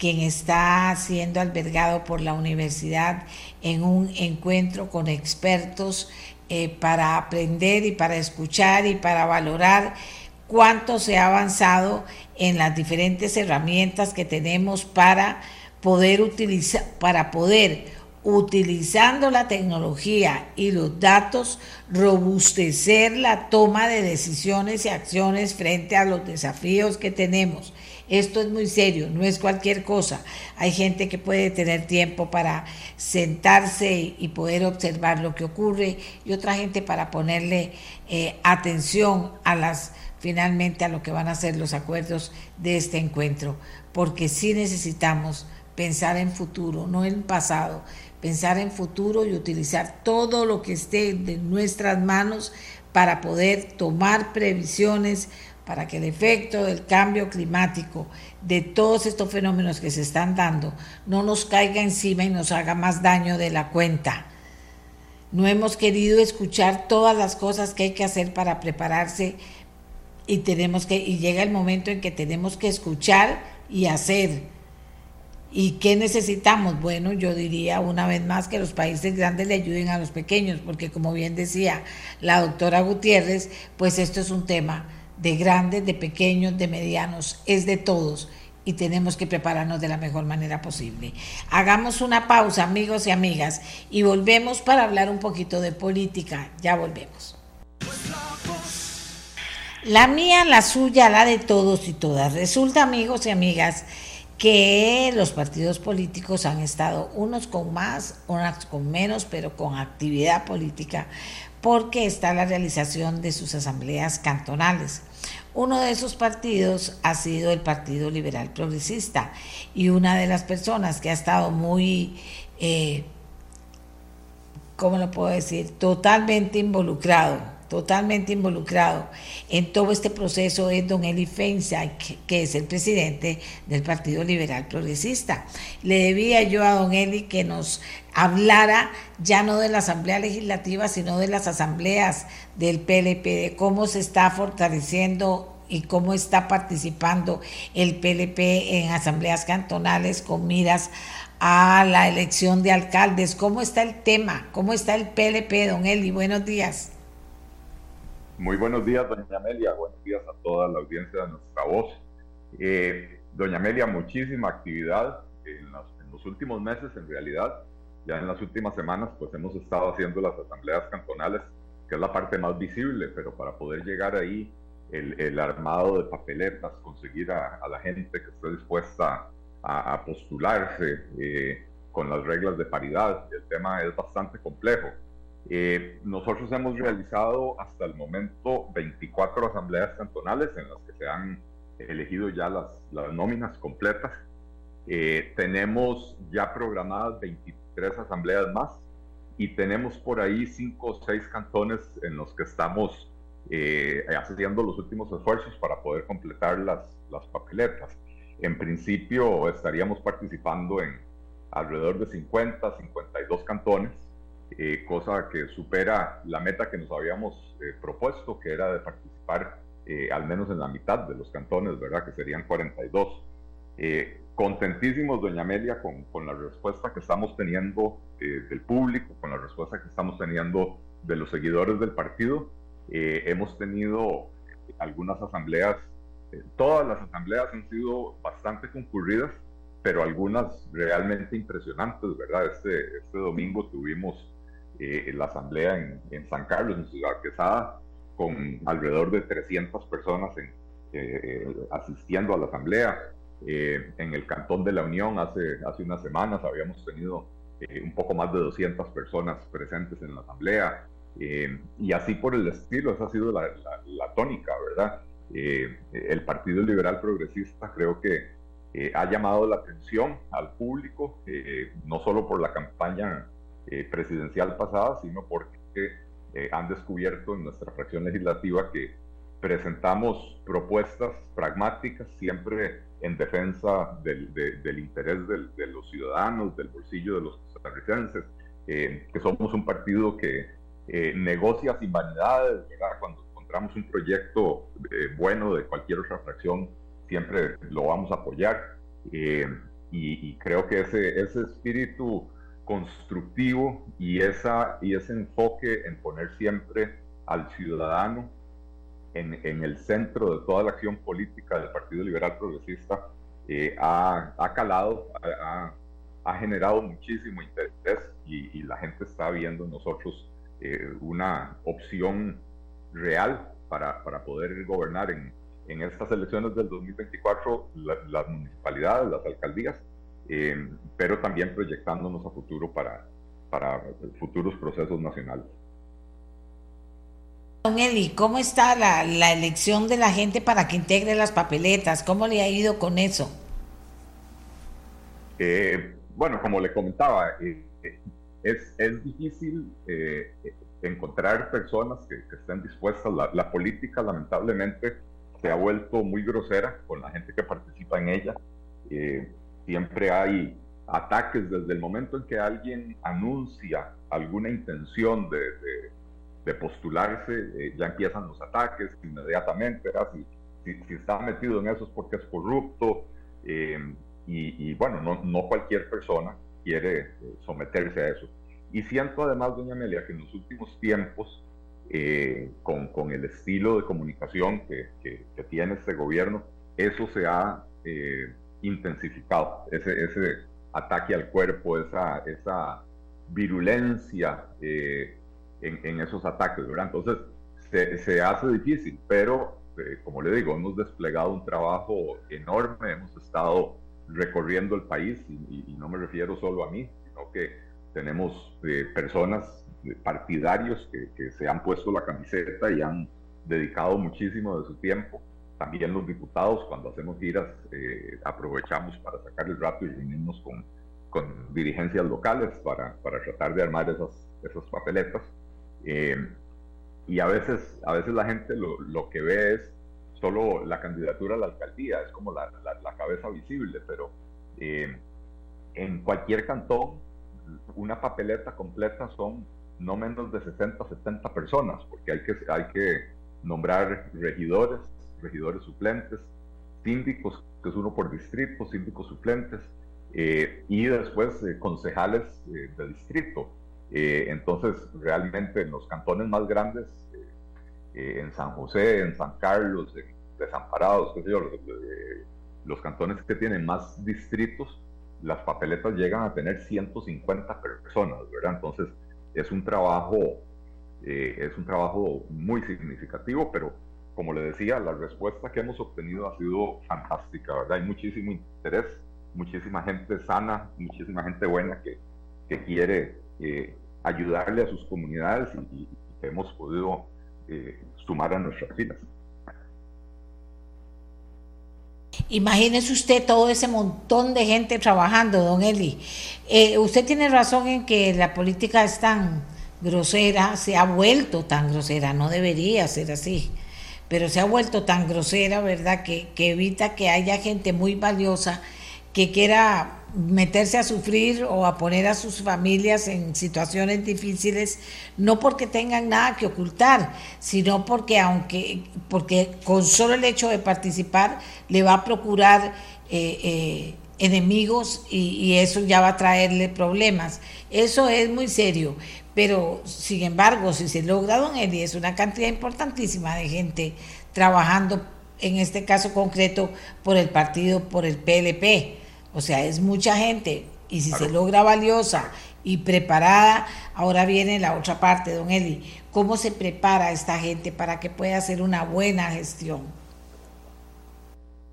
quien está siendo albergado por la universidad en un encuentro con expertos eh, para aprender y para escuchar y para valorar cuánto se ha avanzado en las diferentes herramientas que tenemos para poder utilizar, para poder, utilizando la tecnología y los datos, robustecer la toma de decisiones y acciones frente a los desafíos que tenemos. Esto es muy serio, no es cualquier cosa. Hay gente que puede tener tiempo para sentarse y poder observar lo que ocurre y otra gente para ponerle eh, atención a las finalmente a lo que van a ser los acuerdos de este encuentro, porque sí necesitamos pensar en futuro, no en pasado, pensar en futuro y utilizar todo lo que esté de nuestras manos para poder tomar previsiones para que el efecto del cambio climático, de todos estos fenómenos que se están dando, no nos caiga encima y nos haga más daño de la cuenta. No hemos querido escuchar todas las cosas que hay que hacer para prepararse y tenemos que y llega el momento en que tenemos que escuchar y hacer ¿Y qué necesitamos? Bueno, yo diría una vez más que los países grandes le ayuden a los pequeños, porque como bien decía la doctora Gutiérrez, pues esto es un tema de grandes, de pequeños, de medianos, es de todos y tenemos que prepararnos de la mejor manera posible. Hagamos una pausa, amigos y amigas, y volvemos para hablar un poquito de política. Ya volvemos. La mía, la suya, la de todos y todas. Resulta, amigos y amigas, que los partidos políticos han estado unos con más, unos con menos, pero con actividad política, porque está la realización de sus asambleas cantonales. Uno de esos partidos ha sido el Partido Liberal Progresista y una de las personas que ha estado muy, eh, ¿cómo lo puedo decir?, totalmente involucrado totalmente involucrado en todo este proceso es don Eli Feinstein, que es el presidente del Partido Liberal Progresista. Le debía yo a don Eli que nos hablara ya no de la Asamblea Legislativa, sino de las asambleas del PLP, de cómo se está fortaleciendo y cómo está participando el PLP en asambleas cantonales con miras a la elección de alcaldes. ¿Cómo está el tema? ¿Cómo está el PLP, don Eli? Buenos días. Muy buenos días, doña Amelia. Buenos días a toda la audiencia de nuestra voz. Eh, doña Amelia, muchísima actividad en los, últimos meses, en realidad. Ya en las últimas semanas, pues hemos estado haciendo las asambleas cantonales, que es la parte más visible, pero para poder llegar ahí, el, armado de papeletas, conseguir a, la gente que esté dispuesta a, postularse eh, con las reglas de paridad. El tema es bastante complejo. Eh, nosotros hemos realizado hasta el momento 24 asambleas cantonales en las que se han elegido ya las, las nóminas completas. Eh, tenemos ya programadas 23 asambleas más y tenemos por ahí 5 o 6 cantones en los que estamos eh, haciendo los últimos esfuerzos para poder completar las, las papeletas. En principio estaríamos participando en alrededor de 50, 52 cantones eh, cosa que supera la meta que nos habíamos eh, propuesto, que era de participar eh, al menos en la mitad de los cantones, ¿verdad? Que serían 42. contentísimos, doña Amelia, con, con, la respuesta que estamos teniendo del público, con la respuesta que estamos teniendo de los seguidores del partido. hemos tenido algunas asambleas todas las asambleas han sido bastante concurridas, pero algunas realmente impresionantes, ¿verdad? Este, este domingo tuvimos la asamblea en, en, San Carlos, en Ciudad Quesada, con alrededor de 300 personas en, asistiendo a la asamblea. en el Cantón de la Unión hace, hace unas semanas habíamos tenido un poco más de 200 personas presentes en la asamblea. Eh, y así por el estilo, esa ha sido la, tónica, ¿verdad? Eh, el Partido Liberal Progresista creo que eh, ha llamado la atención al público, no solo por la campaña presidencial pasada, sino porque han descubierto en nuestra fracción legislativa que presentamos propuestas pragmáticas siempre en defensa del, del interés de los ciudadanos, del bolsillo de los costarricenses, que somos un partido que eh, negocia sin vanidades, Cuando encontramos un proyecto eh, bueno de cualquier otra fracción, siempre lo vamos a apoyar. Eh, y, creo que ese, ese espíritu constructivo y, esa, y ese enfoque en poner siempre al ciudadano en, en el centro de toda la acción política del Partido Liberal Progresista ha, ha, calado, ha, ha, generado muchísimo interés y, y, la gente está viendo en nosotros eh, una opción real para, para poder gobernar en, en, estas elecciones del 2024 las municipalidades, las alcaldías, eh, pero también proyectándonos a futuro para, para futuros procesos nacionales. Don Eli, ¿cómo está la, la, elección de la gente para que integre las papeletas? ¿Cómo le ha ido con eso? Eh, bueno, como le comentaba, es, es difícil eh, encontrar personas que, estén dispuestas. La, política, lamentablemente, se ha vuelto muy grosera con la gente que participa en ella. Eh, siempre hay ataques desde el momento en que alguien anuncia alguna intención de, de, postularse, eh, ya empiezan los ataques inmediatamente. Si, si, está metido en eso es porque es corrupto. y, y, bueno, no, no cualquier persona quiere eh, someterse a eso. Y siento además, doña Amelia, que en los últimos tiempos, eh, con, con, el estilo de comunicación que, que, tiene este gobierno, eso se ha eh, intensificado, ese, ese ataque al cuerpo, esa, esa virulencia en, en, esos ataques, ¿verdad? Entonces, se, se hace difícil, pero como le digo, hemos desplegado un trabajo enorme, hemos estado recorriendo el país, y, no me refiero solo a mí, sino que tenemos eh, personas eh, partidarios que, se han puesto la camiseta y han dedicado muchísimo de su tiempo. También los diputados, cuando hacemos giras, eh, aprovechamos para sacar el rato y reunirnos con, con dirigencias locales para, para, tratar de armar esas, esas papeletas. y a veces, a veces la gente lo, lo que ve es solo la candidatura a la alcaldía, es como la, la, cabeza visible, pero eh, en cualquier cantón una papeleta completa son no menos de 60 o 70 personas, porque hay que, hay que nombrar regidores, regidores suplentes, síndicos, que es uno por distrito, síndicos suplentes, eh, y después eh, concejales de distrito. entonces, realmente en los cantones más grandes eh, en San José, en San Carlos, en Desamparados, qué sé yo, los, cantones que tienen más distritos, las papeletas llegan a tener 150 personas, ¿verdad? Entonces es un trabajo, eh, es un trabajo muy significativo, pero como le decía, la respuesta que hemos obtenido ha sido fantástica, ¿verdad? Hay muchísimo interés, muchísima gente sana, muchísima gente buena que, que quiere eh, ayudarle a sus comunidades y, y hemos podido eh, sumar a nuestras filas. Imagínese usted todo ese montón de gente trabajando, don Eli. Eh, usted tiene razón en que la política es tan grosera, se ha vuelto tan grosera, no debería ser así, pero se ha vuelto tan grosera, ¿verdad? Que, que evita que haya gente muy valiosa que quiera meterse a sufrir o a poner a sus familias en situaciones difíciles, no porque tengan nada que ocultar, sino porque aunque, porque con solo el hecho de participar le va a procurar eh, eh, enemigos y, eso ya va a traerle problemas. Eso es muy serio. Pero, sin embargo, si se logra, don Eli, es una cantidad importantísima de gente trabajando en este caso concreto, por el partido, por el PLP. O sea, es mucha gente. Y si se logra valiosa y preparada, ahora viene la otra parte, don Eli. ¿Cómo se prepara esta gente para que pueda hacer una buena gestión?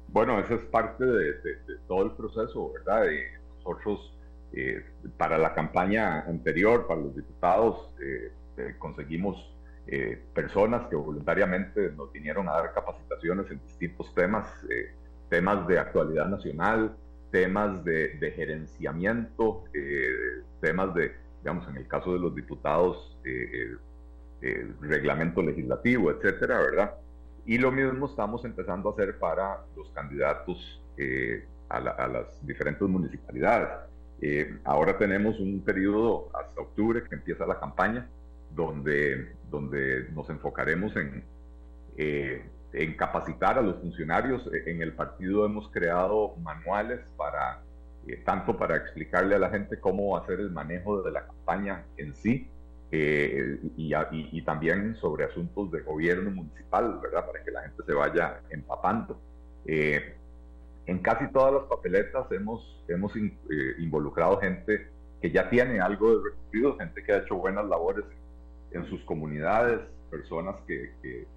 Bueno, esa es parte de, todo el proceso, ¿verdad? nosotros, eh, para la campaña anterior, para los diputados, eh, eh, conseguimos personas que voluntariamente nos vinieron a dar capacitaciones en distintos temas, temas de actualidad nacional, temas de, gerenciamiento, temas de, digamos, en el caso de los diputados, reglamento legislativo, etcétera, ¿verdad? Y lo mismo estamos empezando a hacer para los candidatos eh, a, las diferentes municipalidades. Eh, ahora tenemos un periodo hasta octubre que empieza la campaña, donde, donde nos enfocaremos en, eh, en capacitar a los funcionarios. En el partido hemos creado manuales para tanto para explicarle a la gente cómo hacer el manejo de la campaña en sí, eh, y, también sobre asuntos de gobierno municipal, ¿verdad? Para que la gente se vaya empapando. Eh, en casi todas las papeletas hemos, hemos eh, involucrado gente que ya tiene algo de recorrido, gente que ha hecho buenas labores en, sus comunidades, personas que, que,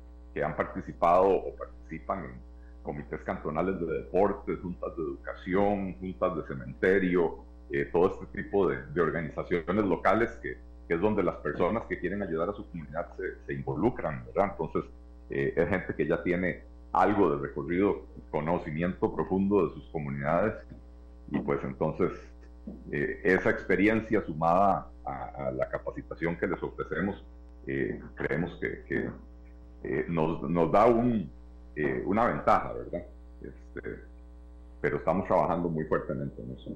han participado o participan en comités cantonales de deportes, juntas de educación, juntas de cementerio, todo este tipo de, de organizaciones locales que, que es donde las personas que quieren ayudar a su comunidad se, involucran, ¿verdad? Entonces, eh, es gente que ya tiene algo de recorrido, conocimiento profundo de sus comunidades, y pues entonces eh, esa experiencia sumada a, la capacitación que les ofrecemos, eh, creemos que, nos, nos, da un, una ventaja, ¿verdad? Este, pero estamos trabajando muy fuertemente en eso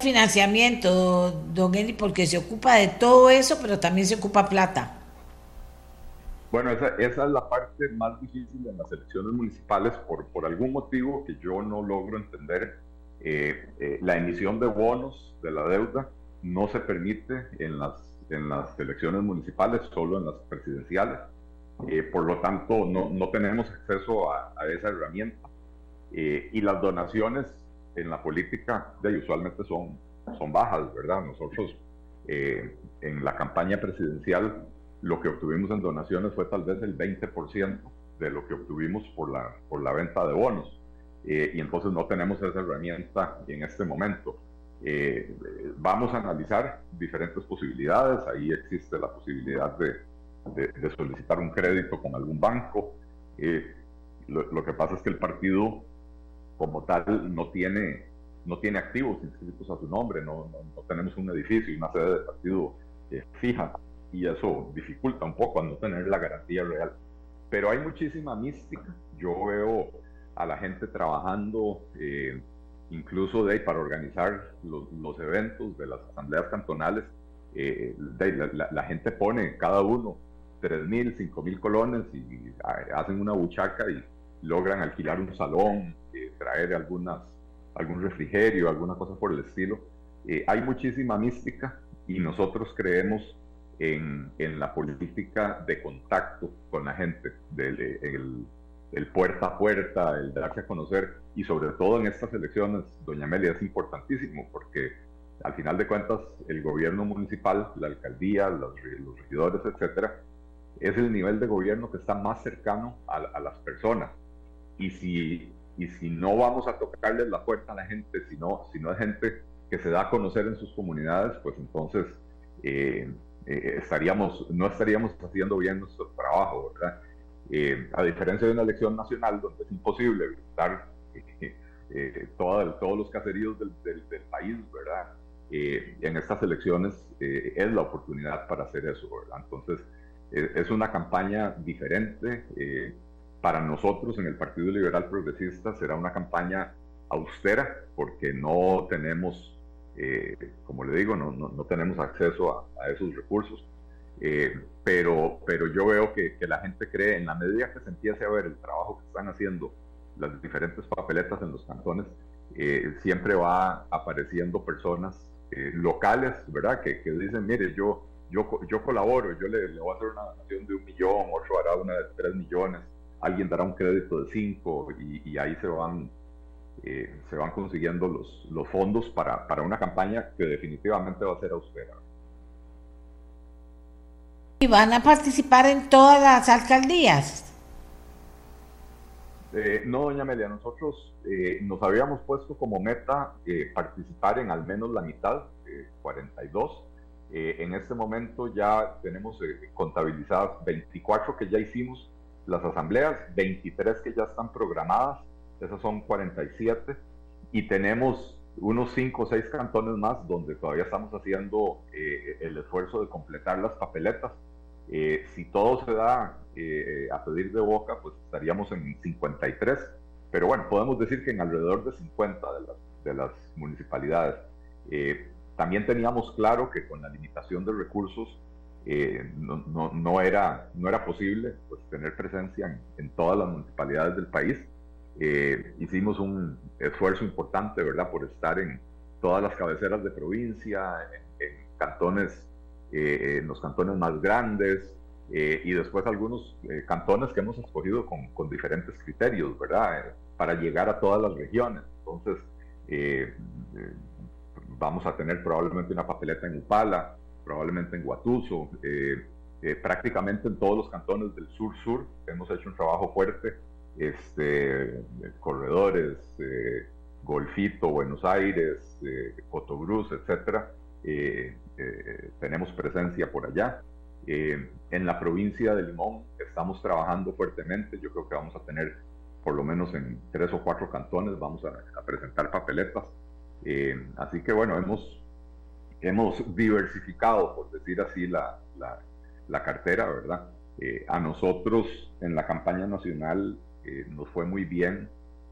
financiamiento, don Eli, porque se ocupa de todo eso, pero también se ocupa plata. Bueno, esa, esa, es la parte más difícil en las elecciones municipales por, por algún motivo que yo no logro entender. Eh, eh, la emisión de bonos de la deuda no se permite en las, en las elecciones municipales, solo en las presidenciales. Eh, por lo tanto, no, no tenemos acceso a, a esa herramienta. y las donaciones en la política de, usualmente son, son bajas, ¿verdad? Nosotros eh, en la campaña presidencial lo que obtuvimos en donaciones fue tal vez el 20% de lo que obtuvimos por la, por la venta de bonos. Eh, y entonces no tenemos esa herramienta en este momento. Eh, vamos a analizar diferentes posibilidades. Ahí existe la posibilidad de, de, solicitar un crédito con algún banco. Lo, lo, que pasa es que el partido como tal no tiene, no tiene activos inscritos a su nombre, no, no, tenemos un edificio y una sede de partido eh, fija y eso dificulta un poco a no tener la garantía real. Pero hay muchísima mística. Yo veo a la gente trabajando eh, incluso de para organizar los, los, eventos de las asambleas cantonales. Eh, la, gente pone cada uno 3 mil, 5 mil colones y hacen una buchaca y logran alquilar un salón, eh, traer algunas, algún refrigerio, alguna cosa por el estilo. Eh, hay muchísima mística y nosotros creemos en, en, la política de contacto con la gente, del el, el, puerta a puerta, el darse a conocer y sobre todo en estas elecciones, doña Amelia, es importantísimo porque al final de cuentas el gobierno municipal, la alcaldía, los, los regidores, etcétera, es el nivel de gobierno que está más cercano a, a las personas. Y si y si no vamos a tocarles la puerta a la gente, si no, si no es gente que se da a conocer en sus comunidades, pues entonces eh, eh, estaríamos, no estaríamos haciendo bien nuestro trabajo, ¿verdad? Eh, a diferencia de una elección nacional donde es imposible visitar todos los caseríos del, del, país, ¿verdad? en estas elecciones es la oportunidad para hacer eso, ¿verdad? Entonces, es una campaña diferente para nosotros en el Partido Liberal Progresista será una campaña austera porque no tenemos, eh, como le digo, no, no, tenemos acceso a, esos recursos. Eh, pero, pero yo veo que, que, la gente cree, en la medida que se empiece a ver el trabajo que están haciendo las diferentes papeletas en los cantones, eh, siempre va apareciendo personas locales, ¿verdad? Que, que, dicen, mire, yo, yo, yo colaboro, yo le, le voy a hacer una donación de un millón, otro hará una de tres millones alguien dará un crédito de 5 y, ahí se van, eh, se van consiguiendo los, los fondos para, para una campaña que definitivamente va a ser austera. ¿Y van a participar en todas las alcaldías? Eh, no, doña Amelia, nosotros eh, nos habíamos puesto como meta participar en al menos la mitad, 42. en este momento ya tenemos contabilizadas 24 que ya hicimos las asambleas, 23 que ya están programadas, esas son 47, y tenemos unos 5 o 6 cantones más donde todavía estamos haciendo el esfuerzo de completar las papeletas. si todo se da eh, a pedir de boca, pues estaríamos en 53, pero bueno, podemos decir que en alrededor de 50 de las, de las municipalidades. Eh, también teníamos claro que con la limitación de recursos eh, no, no, no, era, no era posible pues, tener presencia en, todas las municipalidades del país. Hicimos un esfuerzo importante, ¿verdad?, por estar en todas las cabeceras de provincia, en, cantones, en los cantones más grandes, eh, y después algunos eh, cantones que hemos escogido con, con diferentes criterios, ¿verdad? Eh, para llegar a todas las regiones. Entonces, vamos a tener probablemente una papeleta en Upala, probablemente en Guatuso, prácticamente en todos los cantones del sur-sur hemos hecho un trabajo fuerte, este, corredores, Golfito, Buenos Aires, Cotobruz, etcétera. tenemos presencia por allá. Eh, en la provincia de Limón estamos trabajando fuertemente. Yo creo que vamos a tener, por lo menos en tres o cuatro cantones, vamos a, presentar papeletas. Eh, así que bueno, hemos, hemos diversificado, por decir así, la, la, cartera, ¿verdad? Eh, a nosotros en la campaña nacional nos fue muy bien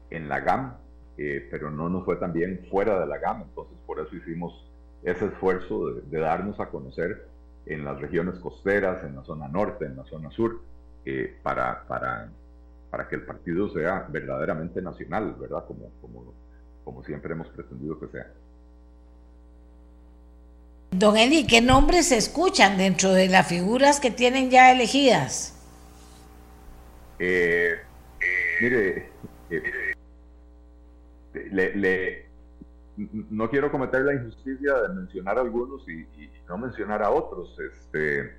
en la GAM, pero no nos fue tan bien fuera de la GAM. Entonces por eso hicimos ese esfuerzo de, de darnos a conocer en las regiones costeras, en la zona norte, en la zona sur, eh, para, para, para que el partido sea verdaderamente nacional, ¿verdad? Como, como, como siempre hemos pretendido que sea. Don Eli, ¿qué nombres se escuchan dentro de las figuras que tienen ya elegidas? Eh, mire, eh, le, le, no quiero cometer la injusticia de mencionar a algunos y, no mencionar a otros, este,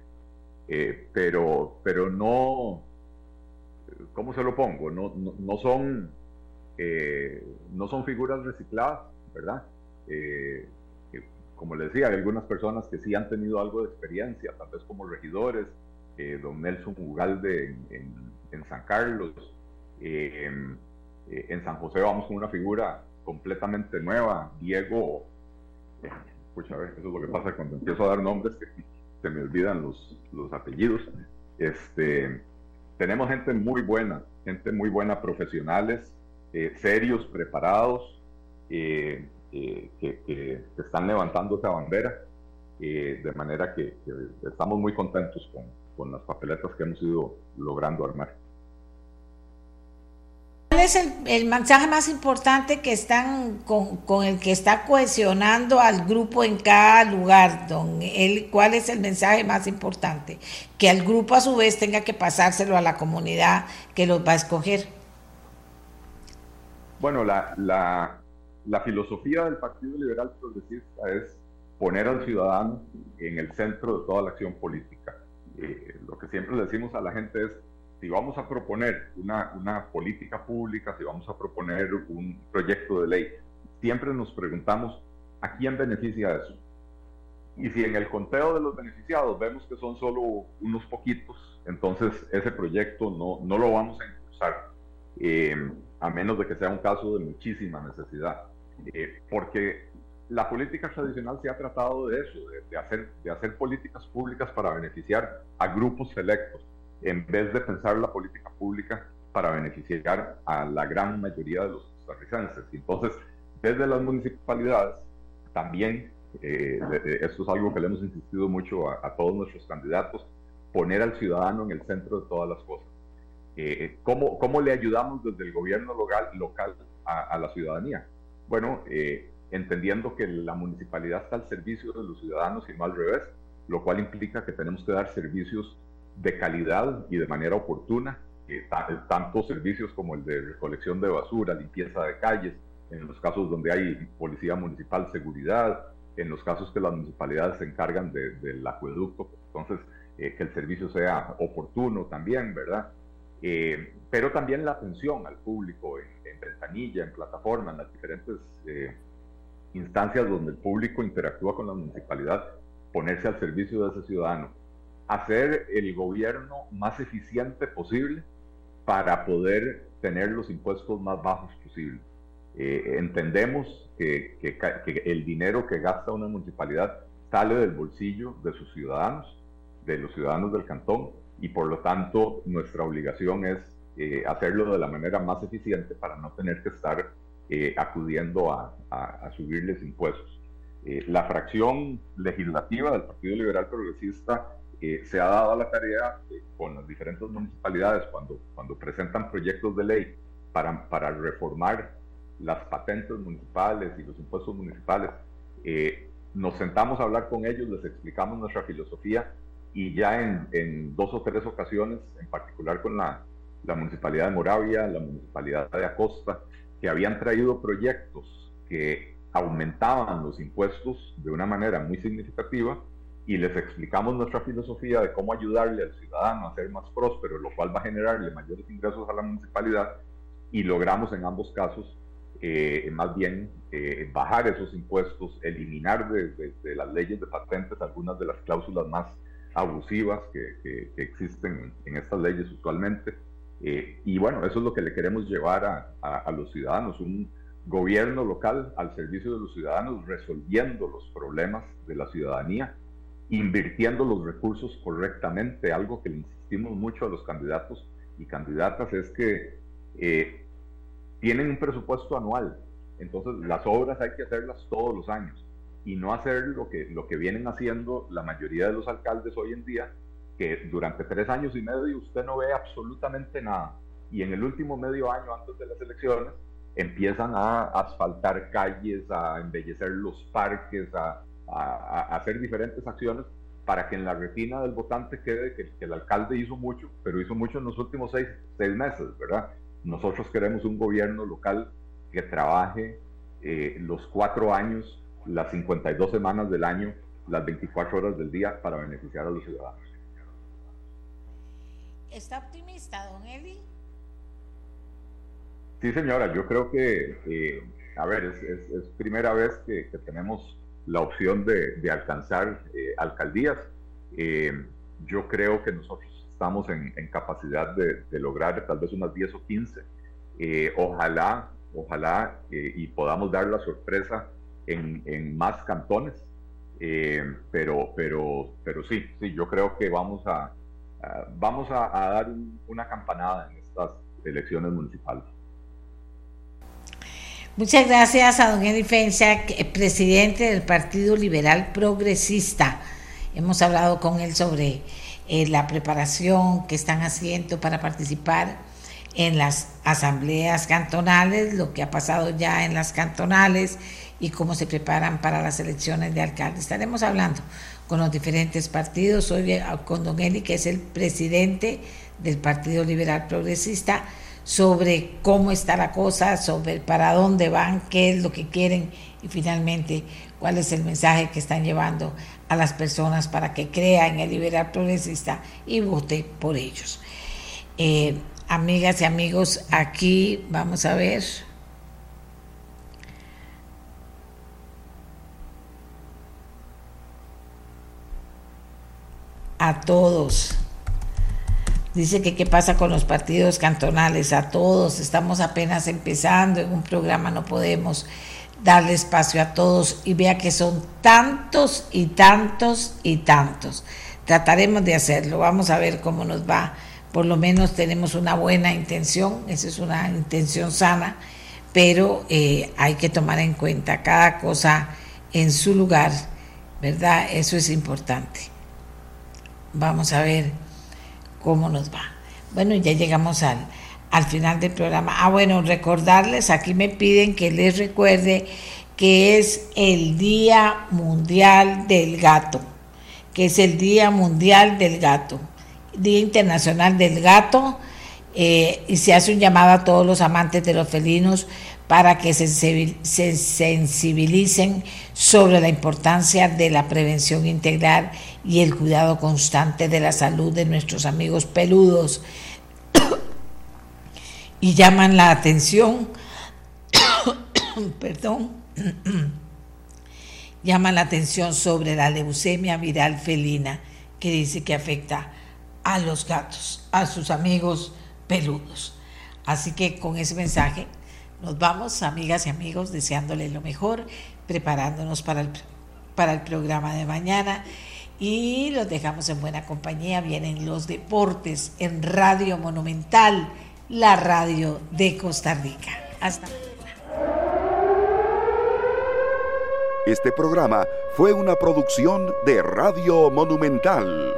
eh, pero, pero no, ¿cómo se lo pongo? No, no, son, eh, no son figuras recicladas, ¿verdad? Eh, como les decía, hay algunas personas que sí han tenido algo de experiencia, tal vez como regidores, don Nelson Ugalde en San Carlos, en San José vamos con una figura completamente nueva. Diego, escucha, eso es lo que pasa cuando empiezo a dar nombres que se me olvidan los, apellidos. Este, tenemos gente muy buena, gente muy buena, profesionales, eh, serios, preparados, eh, eh, que, están levantando esa bandera, de manera que, estamos muy contentos con, con las papeletas que hemos ido logrando armar es el, mensaje más importante que están con, el que está cohesionando al grupo en cada lugar, don? ¿Cuál es el mensaje más importante? Que al grupo a su vez tenga que pasárselo a la comunidad que los va a escoger. Bueno, la, la, filosofía del Partido Liberal Progresista es poner al ciudadano en el centro de toda la acción política. Eh, lo que siempre le decimos a la gente es si vamos a proponer una, una, política pública, si vamos a proponer un proyecto de ley, siempre nos preguntamos a quién beneficia eso. Y si en el conteo de los beneficiados vemos que son solo unos poquitos, entonces ese proyecto no, no lo vamos a impulsar, eh, a menos de que sea un caso de muchísima necesidad. Eh, porque la política tradicional se ha tratado de eso, de, de, hacer, de hacer políticas públicas para beneficiar a grupos selectos en vez de pensar la política pública para beneficiar a la gran mayoría de los costarricenses. Entonces, desde las municipalidades, también, eh, esto es algo que le hemos insistido mucho a, todos nuestros candidatos, poner al ciudadano en el centro de todas las cosas. Eh, ¿cómo, ¿Cómo le ayudamos desde el gobierno local, local a, la ciudadanía? Bueno, eh, entendiendo que la municipalidad está al servicio de los ciudadanos y no al revés, lo cual implica que tenemos que dar servicios de calidad y de manera oportuna tanto servicios como el de recolección de basura, limpieza de calles, en los casos donde hay policía municipal, seguridad, en los casos que las municipalidades se encargan del acueducto, pues, entonces eh, que el servicio sea oportuno también, ¿verdad? Eh, pero también la atención al público en, ventanilla, en plataforma, en las diferentes eh, instancias donde el público interactúa con la municipalidad, ponerse al servicio de ese ciudadano, hacer el gobierno más eficiente posible para poder tener los impuestos más bajos posibles. Eh, entendemos que, el dinero que gasta una municipalidad sale del bolsillo de sus ciudadanos, de los ciudadanos del cantón, y por lo tanto nuestra obligación es eh, hacerlo de la manera más eficiente para no tener que estar eh, acudiendo a, subirles impuestos. la fracción legislativa del Partido Liberal Progresista se ha dado a la tarea con las diferentes municipalidades cuando, cuando presentan proyectos de ley para, para reformar las patentes municipales y los impuestos municipales. Eh, nos sentamos a hablar con ellos, les explicamos nuestra filosofía y ya en, dos o tres ocasiones, en particular con la, la, Municipalidad de Moravia, la Municipalidad de Acosta, que habían traído proyectos que aumentaban los impuestos de una manera muy significativa y les explicamos nuestra filosofía de cómo ayudarle al ciudadano a ser más próspero, lo cual va a generarle mayores ingresos a la municipalidad y logramos en ambos casos eh, más bien eh, bajar esos impuestos, eliminar de, las leyes de patentes algunas de las cláusulas más abusivas que, existen en estas leyes usualmente. Eh, y bueno, eso es lo que le queremos llevar a, los ciudadanos, un gobierno local al servicio de los ciudadanos, resolviendo los problemas de la ciudadanía, invirtiendo los recursos correctamente, algo que le insistimos mucho a los candidatos y candidatas es que tienen un presupuesto anual, entonces las obras hay que hacerlas todos los años y no hacer lo que, lo que vienen haciendo la mayoría de los alcaldes hoy en día, que durante tres años y medio usted no ve absolutamente nada. Y en el último medio año antes de las elecciones empiezan a asfaltar calles, a embellecer los parques, a, hacer diferentes acciones para que en la retina del votante quede que, el alcalde hizo mucho, pero hizo mucho en los últimos seis, seis meses, ¿verdad? Nosotros queremos un gobierno local que trabaje eh, los cuatro años, las 52 semanas del año, las 24 horas del día para beneficiar a los ciudadanos. ¿Está optimista, don Eli? Sí, señora, yo creo que, a ver, es, primera vez que, tenemos la opción de, alcanzar eh, alcaldías. Eh, yo creo que nosotros estamos en, capacidad de, lograr tal vez unas 10 o 15. Eh, ojalá, ojalá eh, y podamos dar la sorpresa en, más cantones, eh, pero, pero, pero sí, sí, yo creo que vamos a, vamos a, dar una campanada en estas elecciones municipales. Muchas gracias a don Henry Fencia, presidente del Partido Liberal Progresista. Hemos hablado con él sobre eh, la preparación que están haciendo para participar en las asambleas cantonales, lo que ha pasado ya en las cantonales y cómo se preparan para las elecciones de alcalde. Estaremos hablando con los diferentes partidos, hoy eh, con Don Eli, que es el presidente del Partido Liberal Progresista, sobre cómo está la cosa, sobre para dónde van, qué es lo que quieren y finalmente cuál es el mensaje que están llevando a las personas para que crean en el liberal progresista y vote por ellos. Eh, amigas y amigos, aquí vamos a ver. A todos. Dice que qué pasa con los partidos cantonales, a todos, estamos apenas empezando, en un programa no podemos darle espacio a todos y vea que son tantos y tantos y tantos. Trataremos de hacerlo, vamos a ver cómo nos va. Por lo menos tenemos una buena intención, esa es una intención sana, pero eh, hay que tomar en cuenta cada cosa en su lugar, ¿verdad? Eso es importante. Vamos a ver cómo nos va. Bueno, ya llegamos al, al final del programa. Ah, bueno, recordarles, aquí me piden que les recuerde que es el Día Mundial del Gato, que es el Día Mundial del Gato, Día Internacional del Gato, eh, y se hace un llamado a todos los amantes de los felinos para que se sensibilicen sobre la importancia de la prevención integral y el cuidado constante de la salud de nuestros amigos peludos. [coughs] y llaman la atención, [coughs] perdón, [coughs] llaman la atención sobre la leucemia viral felina que dice que afecta a los gatos, a sus amigos peludos. Así que con ese mensaje nos vamos, amigas y amigos, deseándoles lo mejor, preparándonos para el, para el programa de mañana y los dejamos en buena compañía. Vienen los deportes en Radio Monumental, la radio de Costa Rica. Hasta mañana. Este programa fue una producción de Radio Monumental.